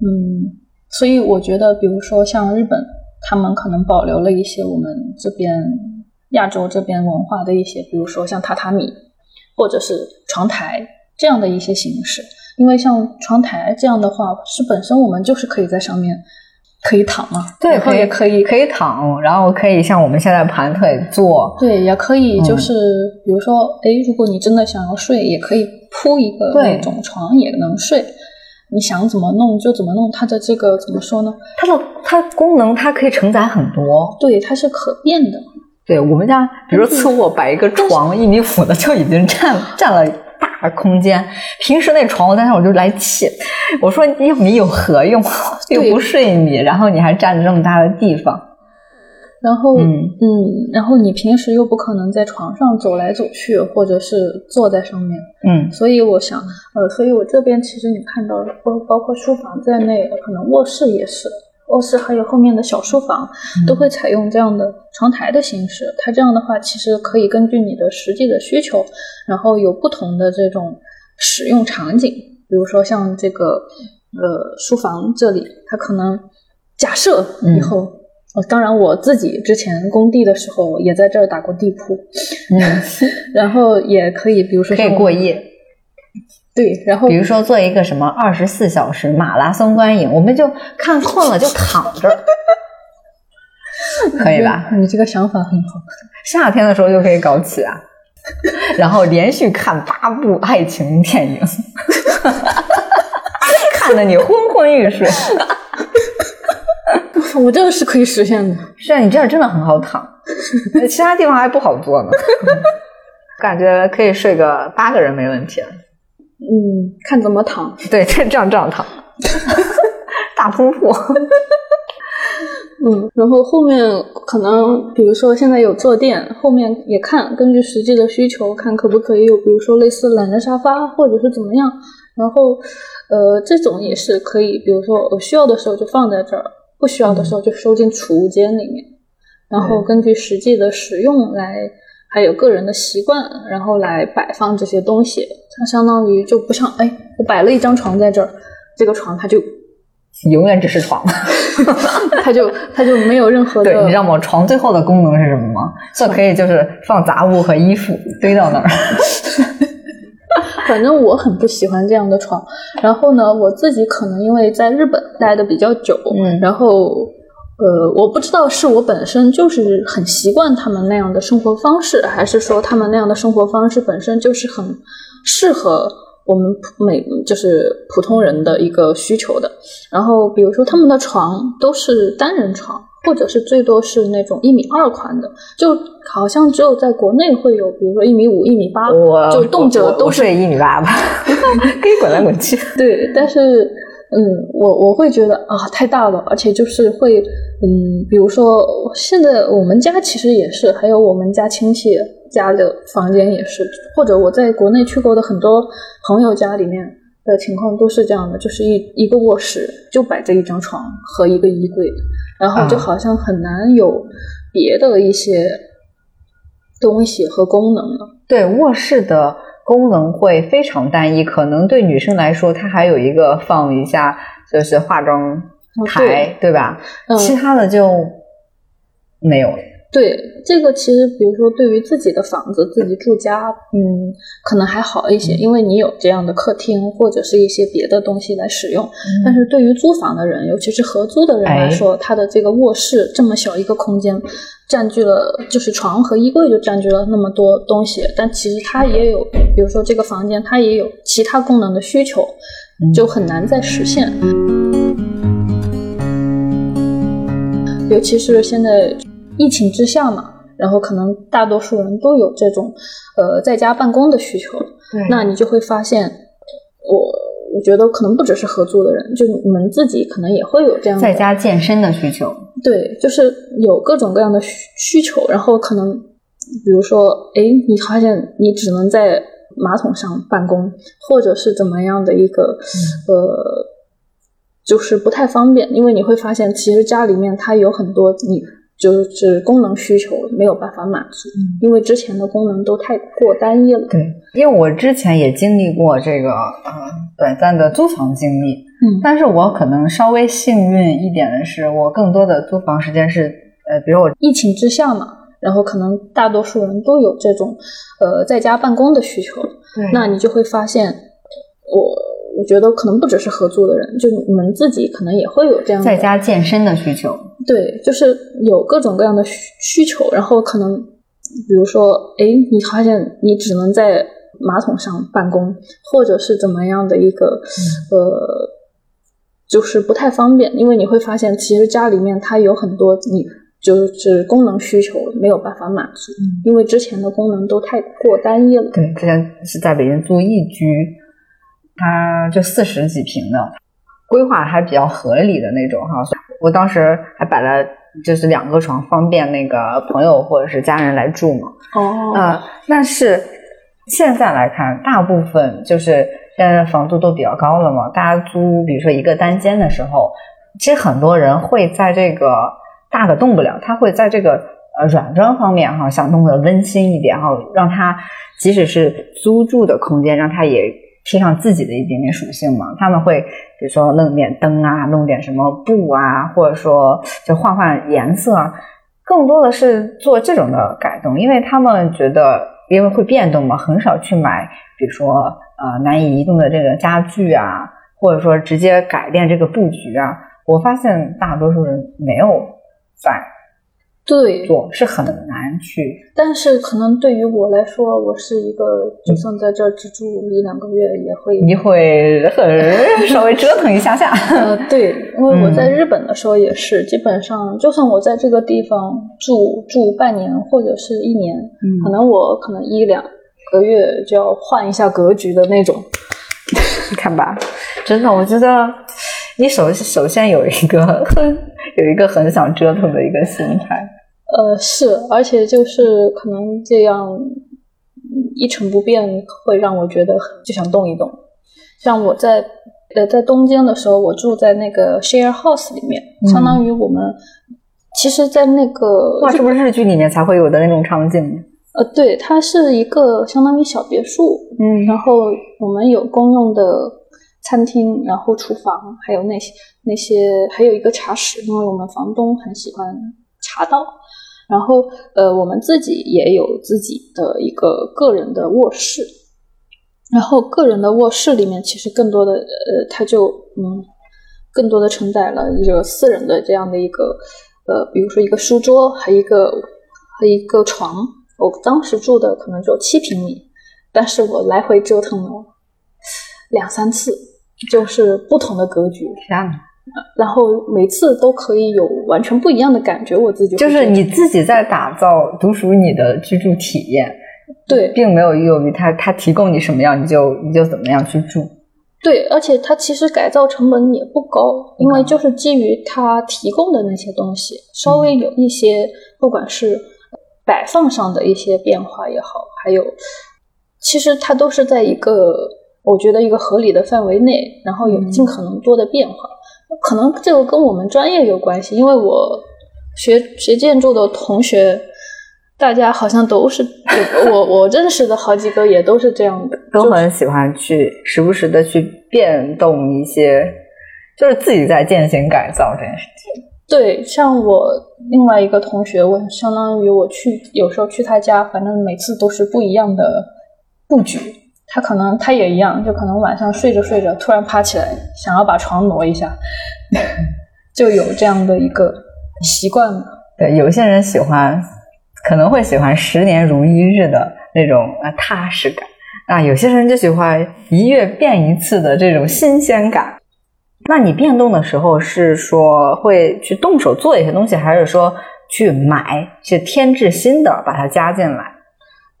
嗯，所以我觉得，比如说像日本，他们可能保留了一些我们这边亚洲这边文化的一些，比如说像榻榻米或者是床台这样的一些形式。因为像床台这样的话，是本身我们就是可以在上面。可以躺吗？对，可以可以可以躺，然后可以像我们现在盘腿坐。对，也可以就是比如说，哎，如果你真的想要睡，也可以铺一个那种床也能睡。你想怎么弄就怎么弄，它的这个怎么说呢？它的它功能它可以承载很多。对，它是可变的。对我们家，比如说次卧摆一个床一米五的就已经占占了。大空间，平时那床我在那我就来气，我说要你有何用？又不睡你，然后你还占着这么大的地方，然后嗯嗯，然后你平时又不可能在床上走来走去，或者是坐在上面，嗯，所以我想，呃，所以我这边其实你看到包包括书房在内，可能卧室也是。卧室还有后面的小书房，都会采用这样的床台的形式。它这样的话，其实可以根据你的实际的需求，然后有不同的这种使用场景。比如说像这个呃书房这里，它可能假设以后，呃，当然我自己之前工地的时候也在这儿打过地铺，嗯，然后也可以，比如说可以过夜。对，然后比如说做一个什么二十四小时马拉松观影，我们就看困了就躺着，可以吧？你这个想法很好。夏天的时候就可以搞起啊，然后连续看八部爱情电影，看得你昏昏欲睡。我这个是可以实现的。是啊，你这样真的很好躺，其他地方还不好做呢。感觉可以睡个八个人没问题。嗯，看怎么躺。对，这样这样躺，大夫妇。嗯，然后后面可能，比如说现在有坐垫，后面也看根据实际的需求，看可不可以有，比如说类似懒人沙发，或者是怎么样。然后，呃，这种也是可以，比如说我需要的时候就放在这儿，不需要的时候就收进储物间里面。然后根据实际的使用来。还有个人的习惯，然后来摆放这些东西，它相当于就不像哎，我摆了一张床在这儿，这个床它就永远只是床 它就它就没有任何的。对，你知道吗？床最后的功能是什么吗？这可以就是放杂物和衣服堆到那儿。反正我很不喜欢这样的床。然后呢，我自己可能因为在日本待的比较久，嗯然后呃，我不知道是我本身就是很习惯他们那样的生活方式，还是说他们那样的生活方式本身就是很适合我们普每就是普通人的一个需求的。然后比如说他们的床都是单人床。或者是最多是那种一米二宽的，就好像只有在国内会有，比如说一米五、一米八，我就动辄都是睡一米八吧，可以滚来滚去。对，但是嗯，我我会觉得啊太大了，而且就是会嗯，比如说现在我们家其实也是，还有我们家亲戚家的房间也是，或者我在国内去过的很多朋友家里面的情况都是这样的，就是一一个卧室就摆着一张床和一个衣柜，然后就好像很难有别的一些东西和功能了。对，卧室的功能会非常单一，可能对女生来说，它还有一个放一下就是化妆台，对吧？嗯其他的就没有了。对这个，其实比如说对于自己的房子、自己住家，嗯，可能还好一些，因为你有这样的客厅或者是一些别的东西来使用。但是对于租房的人，尤其是合租的人来说，他的这个卧室这么小一个空间，占据了就是床和衣柜就占据了那么多东西，但其实它也有，比如说这个房间它也有其他功能的需求，就很难再实现。尤其是现在疫情之下嘛，然后可能大多数人都有这种呃在家办公的需求，那你就会发现，我我觉得可能不只是合租的人，就你们自己可能也会有这样在家健身的需求，对，就是有各种各样的需需求，然后可能比如说，哎，你发现你只能在马桶上办公，或者是怎么样的一个、呃，就是不太方便，因为你会发现，其实家里面它有很多你就是功能需求没有办法满足，因为之前的功能都太过单一了。对，因为我之前也经历过这个呃短暂的租房经历，嗯。但是我可能稍微幸运一点的是，我更多的租房时间是呃，比如我疫情之下嘛，然后可能大多数人都有这种呃在家办公的需求，那你就会发现，我我觉得可能不只是合租的人，就你们自己可能也会有这样在家健身的需求，对，就是有各种各样的需需求，然后可能比如说，哎，你发现你只能在马桶上办公，或者是怎么样的一个、呃，就是不太方便，因为你会发现，其实家里面它有很多你就是功能需求没有办法满足，因为之前的功能都太过单一了。对，之前是在北京租一居，它就四十几平的，规划还比较合理的那种哈。我当时还摆了就是两个床，方便那个朋友或者是家人来住嘛。哦呃，但是现在来看，大部分就是现在房租都比较高了嘛，大家租比如说一个单间的时候，其实很多人会在这个大的动不了，他会在这个呃软装方面哈，想弄得温馨一点哈，让它即使是租住的空间，让它也贴上自己的一点点属性嘛。他们会比如说弄点灯啊，弄点什么布啊，或者说就换换颜色啊。更多的是做这种的改动，因为他们觉得因为会变动嘛，很少去买，比如说呃难以移动的这个家具啊，或者说直接改变这个布局啊。我发现大多数人没有在对，做，是很难去。但是可能对于我来说，我是一个就算在这儿只住一两个月，也会你会 很稍微折腾一下下。呃，对，因为我在日本的时候也是，基本上就算我在这个地方住住半年或者是一年，嗯可能我可能一两个月就要换一下格局的那种。你看吧，真的，我觉得你首首先有一个很有一个很想折腾的一个心态。呃，是，而且就是可能这样嗯一成不变，会让我觉得就想动一动。像我在呃在东京的时候，我住在那个 share house 里面，嗯相当于我们其实，在那个哇，是不是日剧里面才会有的那种场景？呃，对，它是一个相当于小别墅，嗯然后我们有公用的餐厅，然后厨房，还有那些那些，还有一个茶室，因为我们房东很喜欢茶道。然后呃，我们自己也有自己的一个个人的卧室，然后个人的卧室里面，其实更多的呃，它就嗯，更多的承载了一个私人的这样的一个呃，比如说一个书桌，还有一个和一个床。我当时住的可能只有七平米，但是我来回折腾了两三次，就是不同的格局。天哪！然后每次都可以有完全不一样的感觉，我自己就是你自己在打造独属于你的居住体验，对，并没有由于他他提供你什么样，你就你就怎么样去住。对，而且它其实改造成本也不高，因为就是基于它提供的那些东西，稍微有一些，不管是摆放上的一些变化也好，还有其实它都是在一个我觉得一个合理的范围内，然后有尽可能多的变化。可能这个跟我们专业有关系，因为我学学建筑的同学，大家好像都是我 我认识的好几个也都是这样的，都很喜欢去时不时的去变动一些，就是自己在践行改造这件事情。对，像我另外一个同学，我相当于我去有时候去他家，反正每次都是不一样的布局。他可能他也一样，就可能晚上睡着睡着，突然爬起来，想要把床挪一下，就有这样的一个习惯嘛。对，有些人喜欢，可能会喜欢十年如一日的那种呃踏实感，啊，有些人就喜欢一月变一次的这种新鲜感。那你变动的时候是说会去动手做一些东西，还是说去买去添置新的把它加进来？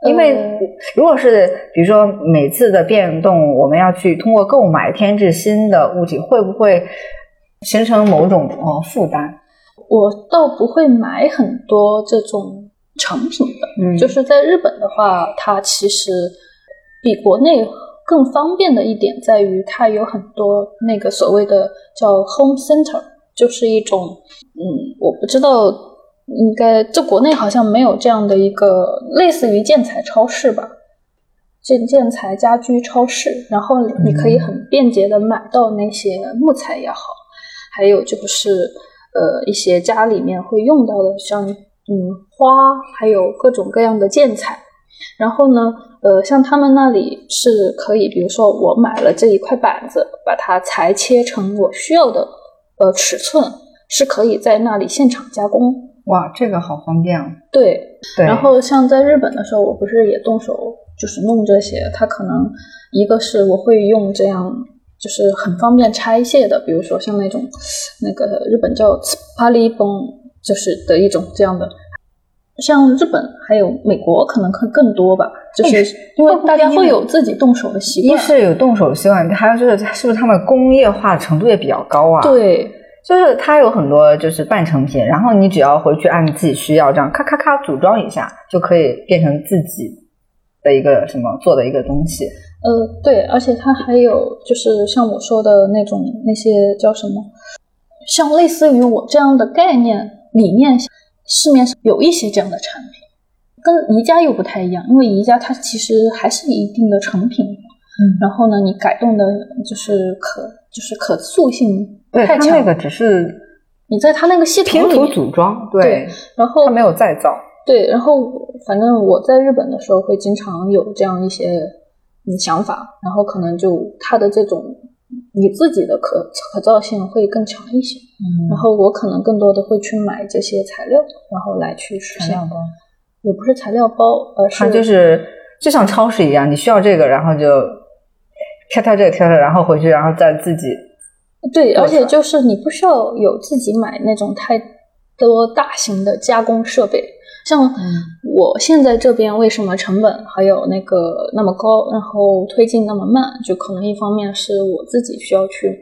因为如果是比如说每次的变动，我们要去通过购买添置新的物体，会不会形成某种呃负担？我倒不会买很多这种成品的，嗯就是在日本的话，它其实比国内更方便的一点在于，它有很多那个所谓的叫 home center，就是一种嗯，我不知道。应该这国内好像没有这样的一个类似于建材超市吧，建建材家居超市，然后你可以很便捷的买到那些木材也好，还有就是呃一些家里面会用到的像嗯花，还有各种各样的建材。然后呢，呃，像他们那里是可以，比如说我买了这一块板子，把它裁切成我需要的呃尺寸，是可以在那里现场加工。哇，这个好方便啊！对，对，然后像在日本的时候，我不是也动手就是弄这些，它可能一个是我会用这样就是很方便拆卸的，比如说像那种那个日本叫 spali 崩，就是的一种这样的。像日本还有美国可能会更多吧，就是因为大家会有自己动手的习惯一惯。是有动手习惯，还有就是是不是他们工业化程度也比较高啊？，对，就是它有很多就是半成品，然后你只要回去按自己需要这样咔咔咔组装一下，就可以变成自己的一个什么做的一个东西。呃，对，而且它还有就是像我说的那种那些叫什么，像类似于我这样的概念理念，市面上有一些这样的产品，跟宜家又不太一样，因为宜家它其实还是一定的成品，嗯，然后呢，你改动的就是可就是可塑性对，太强，它那个只是你在它那个系统拼图组装，对，然后它没有再造。对，然后反正我在日本的时候会经常有这样一些嗯想法，然后可能就它的这种你自己的可可造性会更强一些，嗯。然后我可能更多的会去买这些材料，然后来去实现，包，也不是材料包，而是它就是就像超市一样，你需要这个，然后就挑挑这个挑挑，然后回去，然后再自己对，而且就是你不需要有自己买那种太多大型的加工设备，像我现在这边为什么成本还有那个那么高，然后推进那么慢，就可能一方面是我自己需要去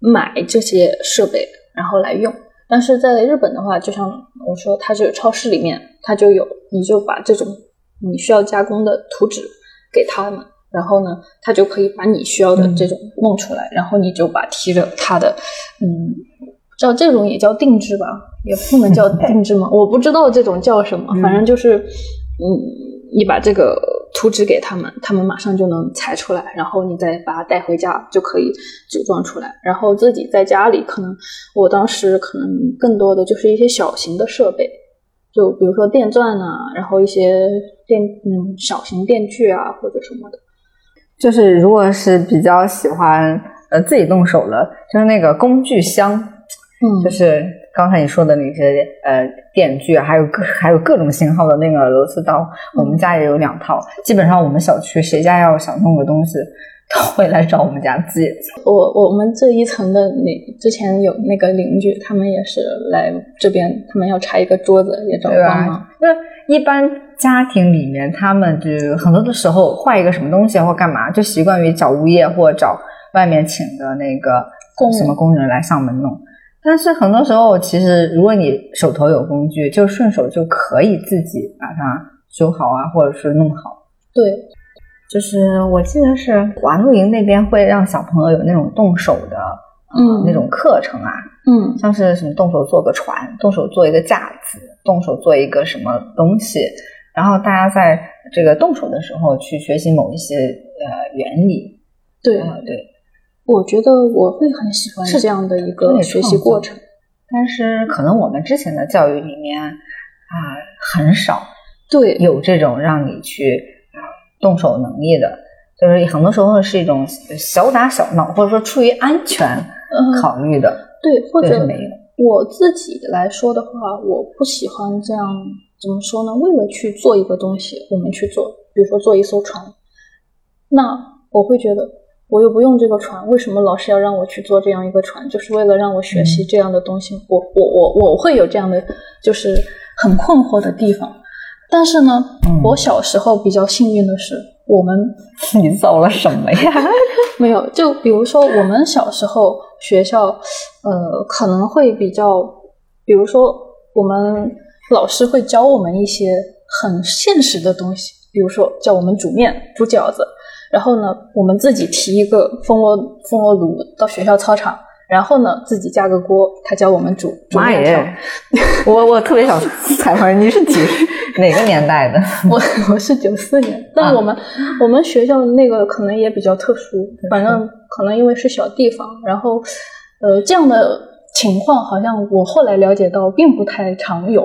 买这些设备，然后来用。但是在日本的话，就像我说，它就有超市里面它就有，你就把这种你需要加工的图纸给他们，然后呢，他就可以把你需要的这种弄出来，然后你就把提着他的，嗯，叫这种也叫定制吧，也不能叫 定制嘛？我不知道这种叫什么，嗯反正就是，嗯，你把这个图纸给他们，他们马上就能裁出来，然后你再把它带回家就可以组装出来，然后自己在家里可能，我当时可能更多的就是一些小型的设备。就比如说电钻啊，然后一些电嗯小型电锯啊或者什么的，就是如果是比较喜欢呃自己动手的，就是那个工具箱，嗯，就是刚才你说的那些呃电锯啊，还有各还有各种型号的那个螺丝刀，我们家也有两套。基本上我们小区谁家要想弄个东西，都会来找我们家借。我我们这一层的那之前有那个邻居，他们也是来这边，他们要拆一个桌子，也找对帮忙吧。？那一般家庭里面，他们就很多的时候坏一个什么东西或干嘛，就习惯于找物业或找外面请的那个工什么工人来上门弄。但是很多时候，其实如果你手头有工具，就顺手就可以自己把它修好啊，或者是弄好。对，就是我记得是华露营那边会让小朋友有那种动手的，呃嗯那种课程啊，嗯像是什么动手做个船，动手做一个架子，动手做一个什么东西，然后大家在这个动手的时候去学习某一些呃原理。对，啊对，我觉得我会很喜欢这样的一个对学习过程。但是可能我们之前的教育里面啊、很少对，有这种让你去啊、动手能力的，就是很多时候是一种小打小闹，或者说出于安全嗯，考虑的，对，或者是没有。我自己来说的话，我不喜欢这样，怎么说呢？为了去做一个东西，我们去做，比如说做一艘船，那我会觉得，我又不用这个船，为什么老师要让我去做这样一个船？就是为了让我学习这样的东西。我我我我会有这样的，就是很困惑的地方。但是呢，嗯我小时候比较幸运的是，我们 你造了什么呀？没有，就比如说我们小时候学校，呃，可能会比较，比如说我们老师会教我们一些很现实的东西，比如说教我们煮面、煮饺子，然后呢，我们自己提一个蜂窝蜂窝炉到学校操场，然后呢自己架个锅，他教我们煮煮妈面条。耶！我我特别想采访你是几 哪个年代的？我我是九四年，但我们、我们学校那个可能也比较特殊，反正可能因为是小地方，然后呃这样的情况好像我后来了解到并不太常有。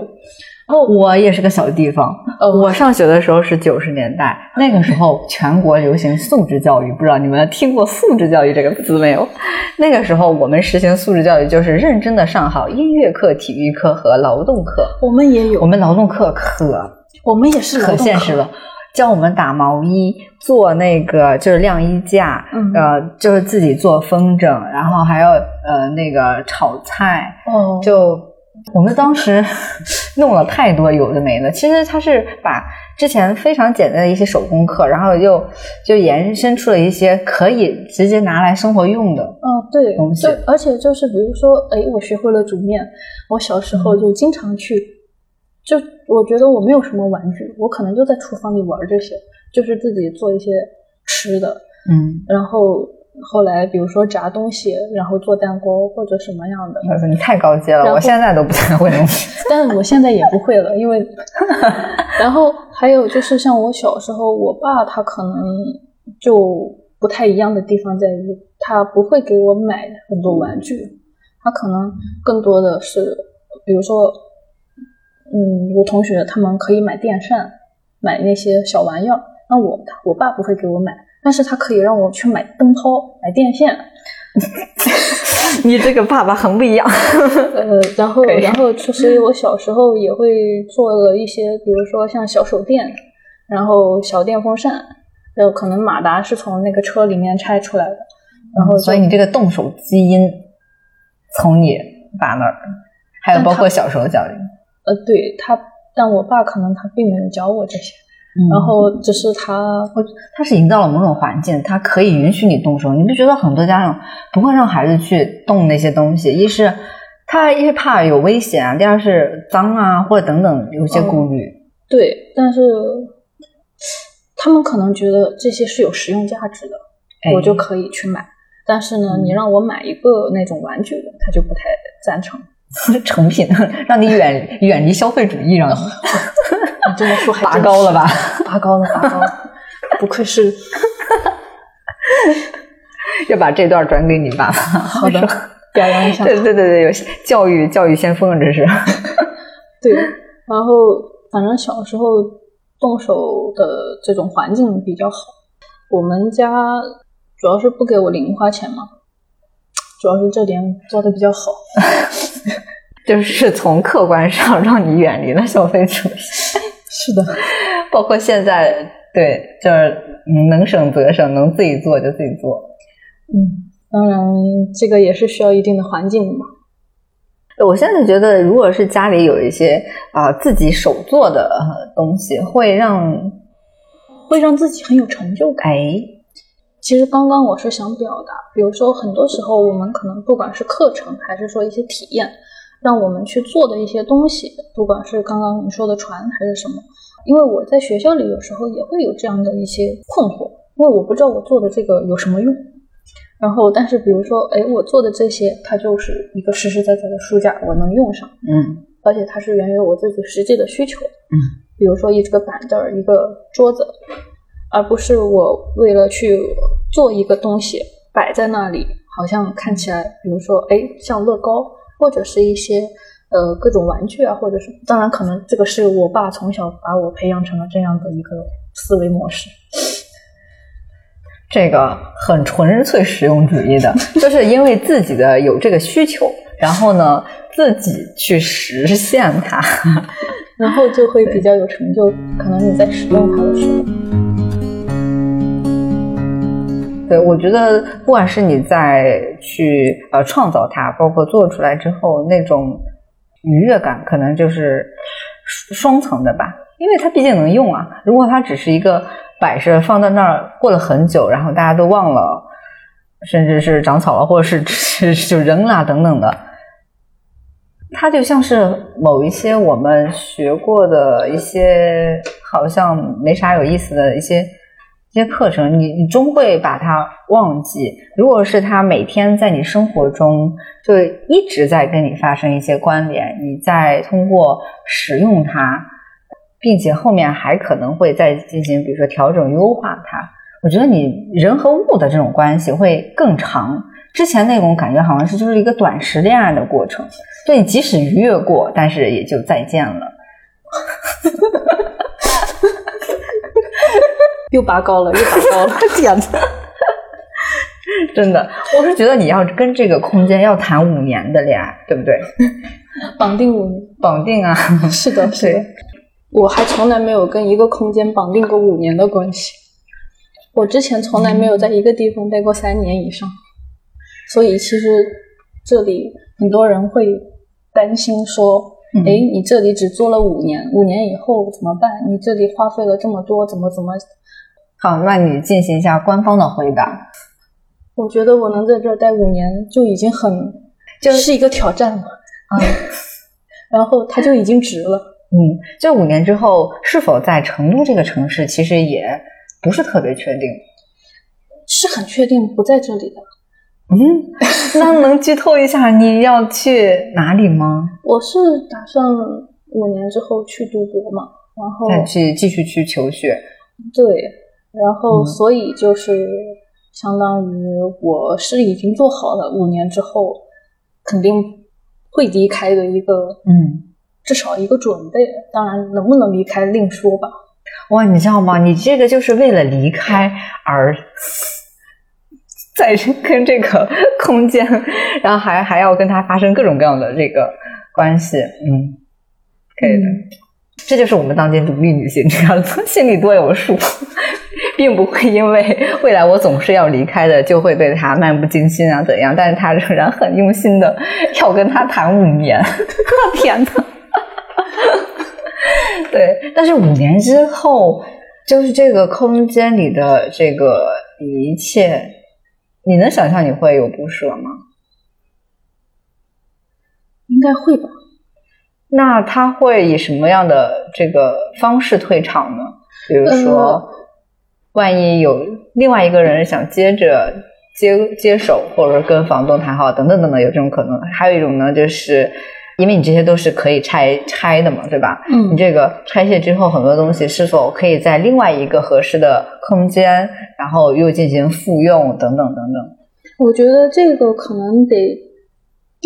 然后我也是个小地方，呃我上学的时候是九十年代，那个时候全国流行素质教育，不知道你们听过素质教育这个词没有？那个时候我们实行素质教育，就是认真的上好音乐课、体育课和劳动课。我们也有，我们劳动课可我们也是可现实了。教我们打毛衣，做那个就是晾衣架，嗯。呃，就是自己做风筝，然后还要呃那个炒菜，哦，就我们当时 弄了太多有的没的，其实他是把之前非常简单的一些手工课，然后又就延伸出了一些可以直接拿来生活用的。嗯，对东西，而且就是比如说，哎，我学会了煮面，我小时候就经常去，就我觉得我没有什么玩具，我可能就在厨房里玩这些，就是自己做一些吃的，嗯，然后后来比如说炸东西，然后做蛋糕或者什么样的，他说你太高阶了，我现在都不太会弄。但我现在也不会了，因为，然后还有就是像我小时候，我爸他可能就不太一样的地方在于，他不会给我买很多玩具，他可能更多的是，比如说，嗯，我同学他们可以买电扇，买那些小玩意儿，那我我爸不会给我买，但是他可以让我去买灯泡、买电线，你这个爸爸很不一样。呃，然后然后其实我小时候也会做了一些，比如说像小手电，然后小电风扇，然后可能马达是从那个车里面拆出来的，然后就所以你这个动手基因从你爸那儿，还有包括小时候教育，呃，对他，但我爸可能他并没有教我这些，嗯然后只是他他是营造了某种环境，他可以允许你动手。你不觉得很多家长不会让孩子去动那些东西？一是他一是怕有危险啊，第二是脏啊，或者等等有些顾虑。对，但是他们可能觉得这些是有实用价值的，哎我就可以去买。但是呢，你让我买一个那种玩具的，他就不太赞成。成品 让你远远离消费主义，让你你这么说还拔高了吧？拔高了，拔高了，不愧是 要把这段转给你爸爸。好的，表扬一下。对对对对，有教育教育先锋，这是。对，然后反正小时候动手的这种环境比较好。我们家主要是不给我零花钱嘛，主要是这点做的比较好。就是从客观上让你远离了消费主义。是的，包括现在，对，就是嗯能省则省，能自己做就自己做。嗯，当然这个也是需要一定的环境的嘛。我现在觉得，如果是家里有一些啊、自己手做的呃东西，会让会让自己很有成就感。哎，其实刚刚我是想表达，比如说很多时候我们可能不管是课程还是说一些体验，让我们去做的一些东西，不管是刚刚你说的船还是什么，因为我在学校里有时候也会有这样的一些困惑，因为我不知道我做的这个有什么用。然后，但是比如说，哎，我做的这些，它就是一个实实在在的书架，我能用上，嗯而且它是源于我自己实际的需求。嗯，比如说一个板凳儿，一个桌子，而不是我为了去做一个东西摆在那里，好像看起来，比如说，哎，像乐高或者是一些呃各种玩具啊，或者是，当然可能这个是我爸从小把我培养成了这样的一个思维模式。这个很纯粹实用主义的，就是因为自己的有这个需求，然后呢自己去实现它。然后就会比较有成就，可能你在使用它的时候。对，我觉得不管是你在去呃创造它，包括做出来之后那种愉悦感，可能就是双层的吧，因为它毕竟能用啊。如果它只是一个摆设放在那儿，过了很久，然后大家都忘了，甚至是长草了，或者是是就扔了等等的，它就像是某一些我们学过的一些好像没啥有意思的一些。这些课程，你你终会把它忘记。如果是它每天在你生活中就一直在跟你发生一些关联，你再通过使用它，并且后面还可能会再进行，比如说调整、优化它。我觉得你人和物的这种关系会更长。之前那种感觉好像是就是一个短时恋爱的过程，对你即使愉悦过，但是也就再见了。又拔高了，又拔高了，天哪！真的，我是觉得你要跟这个空间要谈五年的恋爱，对不对？绑定五年。绑定啊，是的，是的对。我还从来没有跟一个空间绑定过五年的关系。我之前从来没有在一个地方待过三年以上，所以其实这里很多人会担心说：“嗯哎、你这里只做了五年，五年以后怎么办？你这里花费了这么多，怎么怎么？”好，那你进行一下官方的回答。我觉得我能在这儿待五年就已经很，就是一个挑战了。啊，然后它就已经值了。嗯，这五年之后是否在成都这个城市，其实也不是特别确定。是很确定不在这里的。嗯，那能剧透一下你要去哪里吗？我是打算五年之后去读博嘛，然后再去继续去求学。对，然后嗯所以就是相当于我是已经做好了五年之后肯定会离开的一个，嗯，至少一个准备。当然，能不能离开另说吧。哇，你知道吗？你这个就是为了离开而在这跟这个空间，然后还还要跟他发生各种各样的这个关系，嗯，可以的。这就是我们当今独立女性这样子，心里多有数，并不会因为未来我总是要离开的，就会对他漫不经心啊怎样？但是他仍然很用心的 要跟他谈五年，天哪！对，但是五年之后，就是这个空间里的这个一切，你能想象你会有不舍吗？应该会吧。那他会以什么样的这个方式退场呢？比如说，呃万一有另外一个人想接着接接手，或者跟房东谈好，等等等等，有这种可能。还有一种呢，就是因为你这些都是可以拆拆的嘛，对吧？你嗯，这个拆卸之后，很多东西是否可以在另外一个合适的空间，然后又进行复用，等等等等。我觉得这个可能得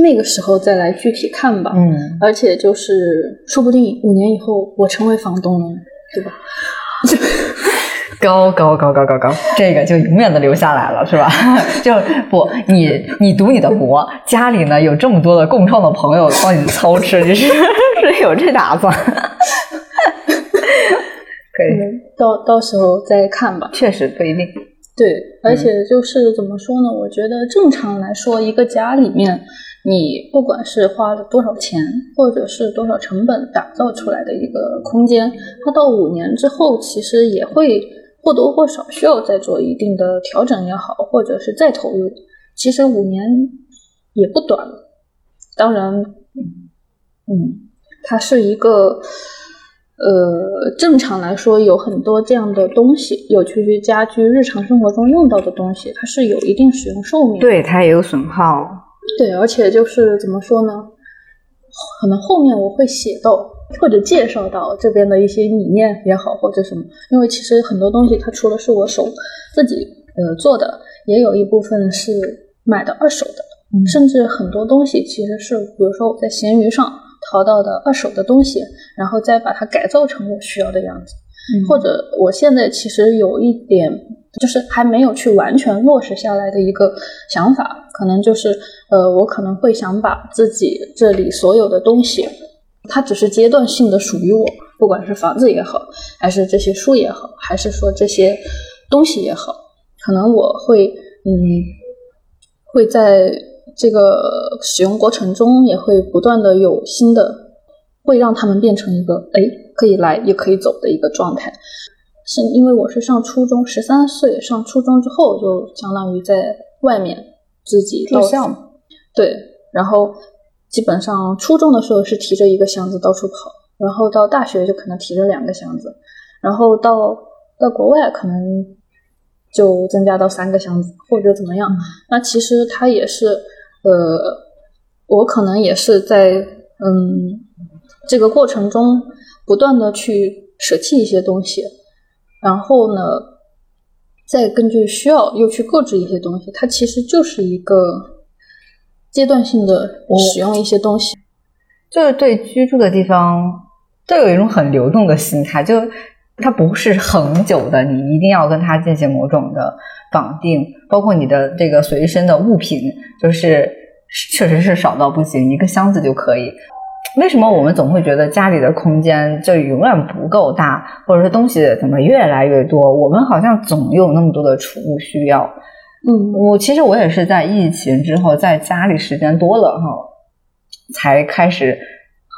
那个时候再来具体看吧。嗯，而且就是，说不定五年以后我成为房东了，对吧？高高高高高高，这个就永远的留下来了，是吧？就不，你你读你的博，家里呢有这么多的共创的朋友帮你操持，你是是有这打算？可以，到到时候再看吧。确实不一定。对，而且就是怎么说呢？我觉得正常来说，一个家里面，你不管是花了多少钱，或者是多少成本打造出来的一个空间，它到五年之后，其实也会或多或少需要再做一定的调整也好，或者是再投入。其实五年也不短了。当然，嗯，它是一个。呃，正常来说，有很多这样的东西，有去去家居日常生活中用到的东西，它是有一定使用寿命。对，它也有损耗。对，而且就是怎么说呢？可能后面我会写到或者介绍到这边的一些理念也好，或者什么。因为其实很多东西，它除了是我手自己呃做的，也有一部分是买的二手的，甚至很多东西其实是，比如说我在闲鱼上。淘到的二手的东西，然后再把它改造成我需要的样子，或者我现在其实有一点，就是还没有去完全落实下来的一个想法，可能就是呃，我可能会想把自己这里所有的东西，它只是阶段性的属于我，不管是房子也好，还是这些书也好，还是说这些东西也好，可能我会嗯会在。这个使用过程中也会不断的有新的，会让他们变成一个哎可以来也可以走的一个状态。是因为我是上初中，十三岁上初中之后就相当于在外面自己住校嘛。对，然后基本上初中的时候是提着一个箱子到处跑，然后到大学就可能提着两个箱子，然后到到国外可能就增加到三个箱子或者怎么样。那其实他也是。呃，我可能也是在嗯这个过程中不断的去舍弃一些东西，然后呢，再根据需要又去购置一些东西。它其实就是一个阶段性的使用一些东西，就是对居住的地方都有一种很流动的心态，就它不是恒久的，你一定要跟它进行某种的。绑定，包括你的这个随身的物品，就是确实是少到不行，一个箱子就可以。为什么我们总会觉得家里的空间就永远不够大，或者是东西怎么越来越多？我们好像总有那么多的储物需要。嗯，我其实我也是在疫情之后，在家里时间多了哈，才开始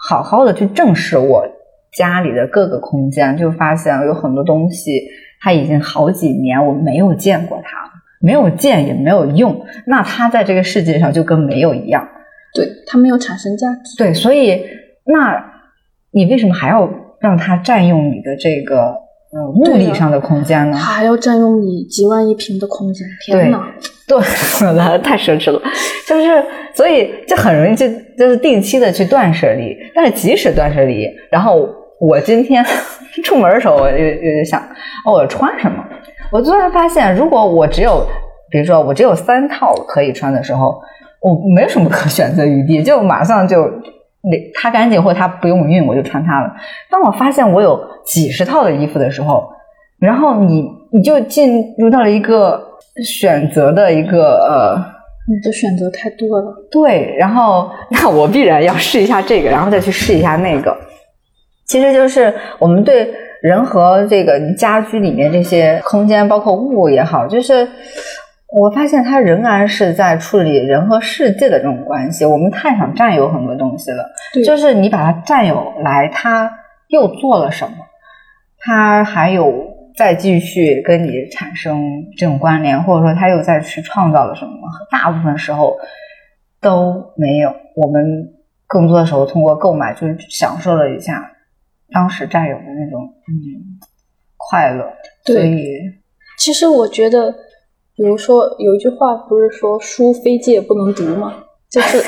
好好的去正视我家里的各个空间，就发现有很多东西。它已经好几年我没有见过它了，没有见也没有用，那它在这个世界上就跟没有一样，对它没有产生价值。对，所以那你为什么还要让它占用你的这个呃物理上的空间呢？它还要占用你几万一平的空间，天哪！对，太奢侈了，就是所以就很容易就就是定期的去断舍离，但是即使断舍离，然后。我今天 出门的时候，我就就想，哦，我穿什么？我突然发现，如果我只有，比如说我只有三套可以穿的时候，我没有什么可选择余地，就马上就那它干净或者它不用熨，我就穿它了。当我发现我有几十套的衣服的时候，然后你你就进入到了一个选择的一个呃，你的选择太多了。对，然后那我必然要试一下这个，然后再去试一下那个。其实就是我们对人和这个家居里面这些空间，包括物也好，就是我发现他仍然是在处理人和世界的这种关系。我们太想占有很多东西了，就是你把它占有来，他又做了什么？他还有再继续跟你产生这种关联，或者说他又再去创造了什么？大部分时候都没有。我们更多的时候通过购买，就是享受了一下。当时占有的那种嗯快乐，所以其实我觉得，比如说有一句话不是说书非借不能读吗？就是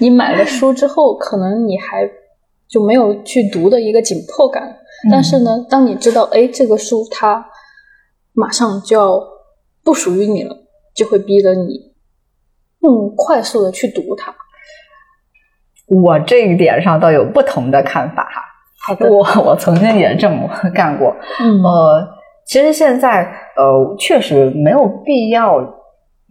你买了书之后，可能你还就没有去读的一个紧迫感。但是呢，当你知道哎这个书它马上就要不属于你了，就会逼着你更快速的去读它。我这一点上倒有不同的看法哈。好的，我 我曾经也这么干过。嗯，呃，其实现在呃，确实没有必要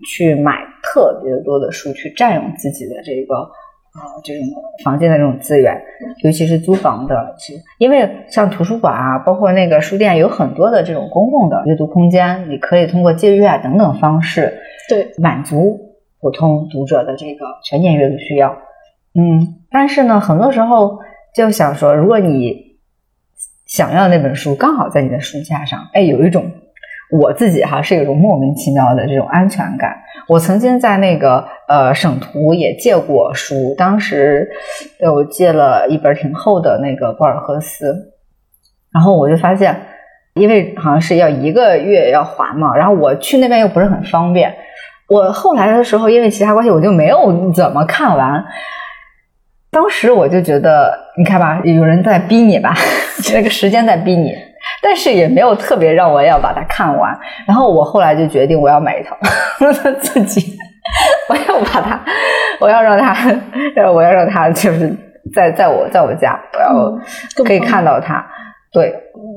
去买特别多的书去占用自己的这个呃这种房间的这种资源，尤其是租房的，是因为像图书馆啊，包括那个书店，有很多的这种公共的阅读空间，你可以通过借阅啊等等方式对，满足普通读者的这个全年阅读需要。嗯，但是呢，很多时候就想说，如果你想要那本书刚好在你的书架上，哎，有一种我自己哈是有一种莫名其妙的这种安全感。我曾经在那个呃省图也借过书，当时呃我借了一本挺厚的那个博尔赫斯，然后我就发现，因为好像是要一个月要还嘛，然后我去那边又不是很方便，我后来的时候因为其他关系我就没有怎么看完。当时我就觉得，你看吧，有人在逼你吧，那个时间在逼你，但是也没有特别让我要把它看完。然后我后来就决定，我要买一套自己，我要把它，我要让它，我要让它就是在在我在我家，我要可以看到它。对，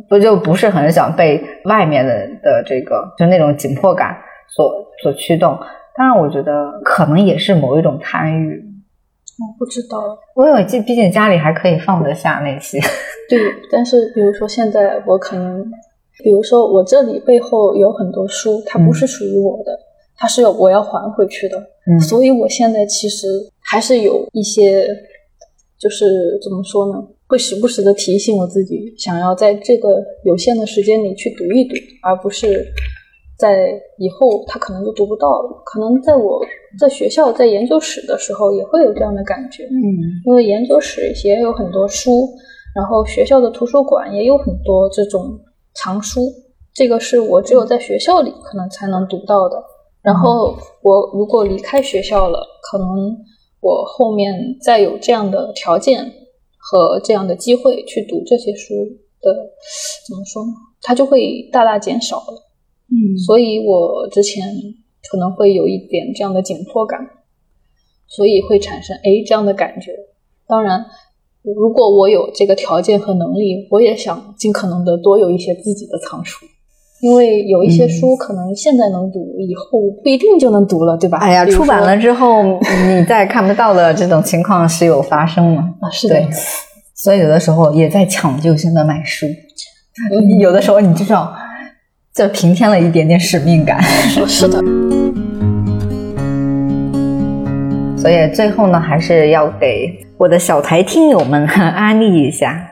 我就不是很想被外面的的这个就那种紧迫感所所驱动。当然，我觉得可能也是某一种贪欲。我不知道，我有记毕竟家里还可以放得下那些。对，但是比如说现在我可能，比如说我这里背后有很多书，它不是属于我的，它是我要还回去的。嗯，所以我现在其实还是有一些，就是怎么说呢，会时不时的提醒我自己，想要在这个有限的时间里去读一读，而不是。在以后他可能就读不到了，可能在我在学校在研究室的时候也会有这样的感觉，嗯，因为研究室也有很多书，然后学校的图书馆也有很多这种藏书，这个是我只有在学校里可能才能读到的。然后我如果离开学校了，可能我后面再有这样的条件和这样的机会去读这些书的，怎么说呢？它就会大大减少了。嗯，所以我之前可能会有一点这样的紧迫感，所以会产生哎这样的感觉。当然，如果我有这个条件和能力，我也想尽可能的多有一些自己的藏书，因为有一些书可能现在能读，以后不一定就能读了，对吧？哎呀，出版了之后你再看不到的这种情况时有发生吗？啊，是的。所以有的时候也在抢救性的买书，有的时候你就要。就平添了一点点使命感。是的。所以最后呢，还是要给我的小台听友们安利一下。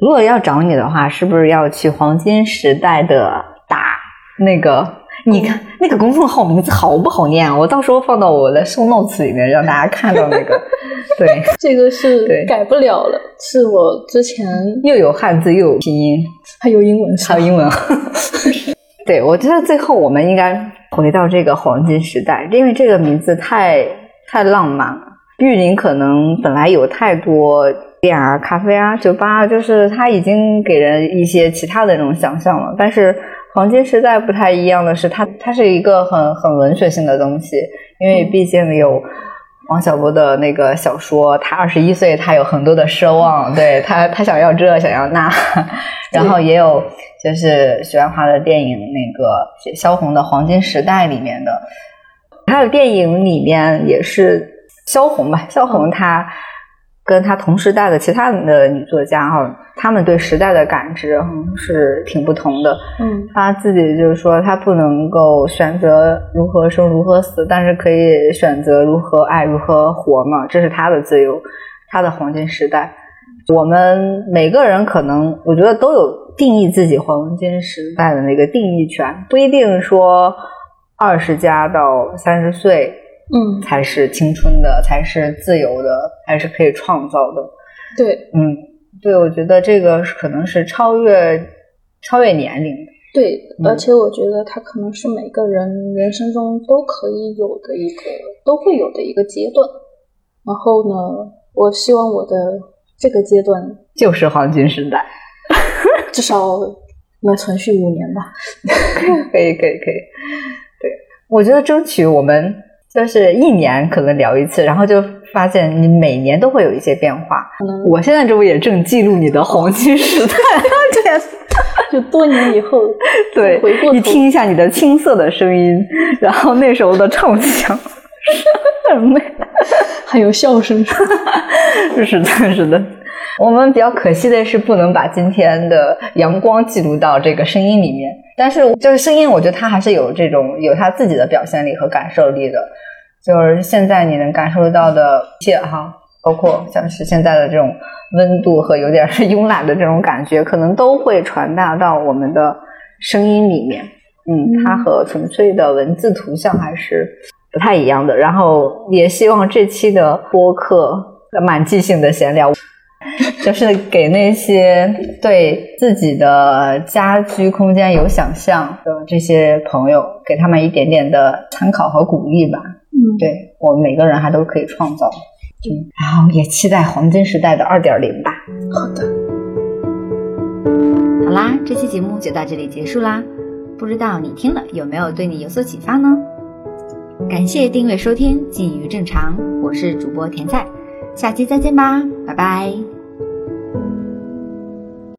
如果要找你的话，是不是要去黄金时代的打那个？你看那个公众号名字好不好念啊？我到时候放到我的 show notes 里面，让大家看到那个。对，这个是改不了了，是我之前 又有汉字又有拼音，还有英文，还有英文。对，我觉得最后我们应该回到这个黄金时代，因为这个名字太太浪漫了。玉林可能本来有太多店啊、咖啡啊、酒吧，就是它已经给人一些其他的那种想象了。但是黄金时代不太一样的是，它它是一个很很文学性的东西，因为毕竟有。王小波的那个小说，他二十一岁，他有很多的奢望，对他，他想要这，想要那，然后也有就是徐安华的电影，那个萧红的《黄金时代》里面的，他的电影里面也是萧红吧，萧红她。跟他同时代的其他的女作家哈，她们对时代的感知是挺不同的。嗯，她自己就是说，她不能够选择如何生如何死，但是可以选择如何爱如何活嘛，这是她的自由，她的黄金时代。我们每个人可能，我觉得都有定义自己黄金时代的那个定义权，不一定说二十加到三十岁。嗯，才是青春的，才是自由的，还是可以创造的。对，嗯，对，我觉得这个可能是超越超越年龄的。对，而且我觉得它可能是每个人人生中都可以有的一个，都会有的一个阶段。然后呢，我希望我的这个阶段就是黄金时代，至少能存续五年吧。可以，可以，可以。对，我觉得争取我们。就是一年可能聊一次，然后就发现你每年都会有一些变化。我现在这不也正记录你的黄金时代？就多年以后，对回过，头你听一下你的青涩的声音，然后那时候的唱腔，很美。还有笑声，是的，是的。我们比较可惜的是，不能把今天的阳光记录到这个声音里面。但是，就是声音，我觉得它还是有这种有它自己的表现力和感受力的。就是现在你能感受到的一切哈，包括像是现在的这种温度和有点慵懒的这种感觉，可能都会传达到我们的声音里面。嗯，它和纯粹的文字图像还是不太一样的。然后也希望这期的播客蛮即兴的闲聊，就是给那些对自己的家居空间有想象的这些朋友，给他们一点点的参考和鼓励吧。嗯，对我们每个人还都可以创造。嗯，然后也期待黄金时代的二点零吧。好的，好啦，这期节目就到这里结束啦。不知道你听了有没有对你有所启发呢？感谢订阅收听《近于正常》，我是主播甜菜，下期再见吧，拜拜。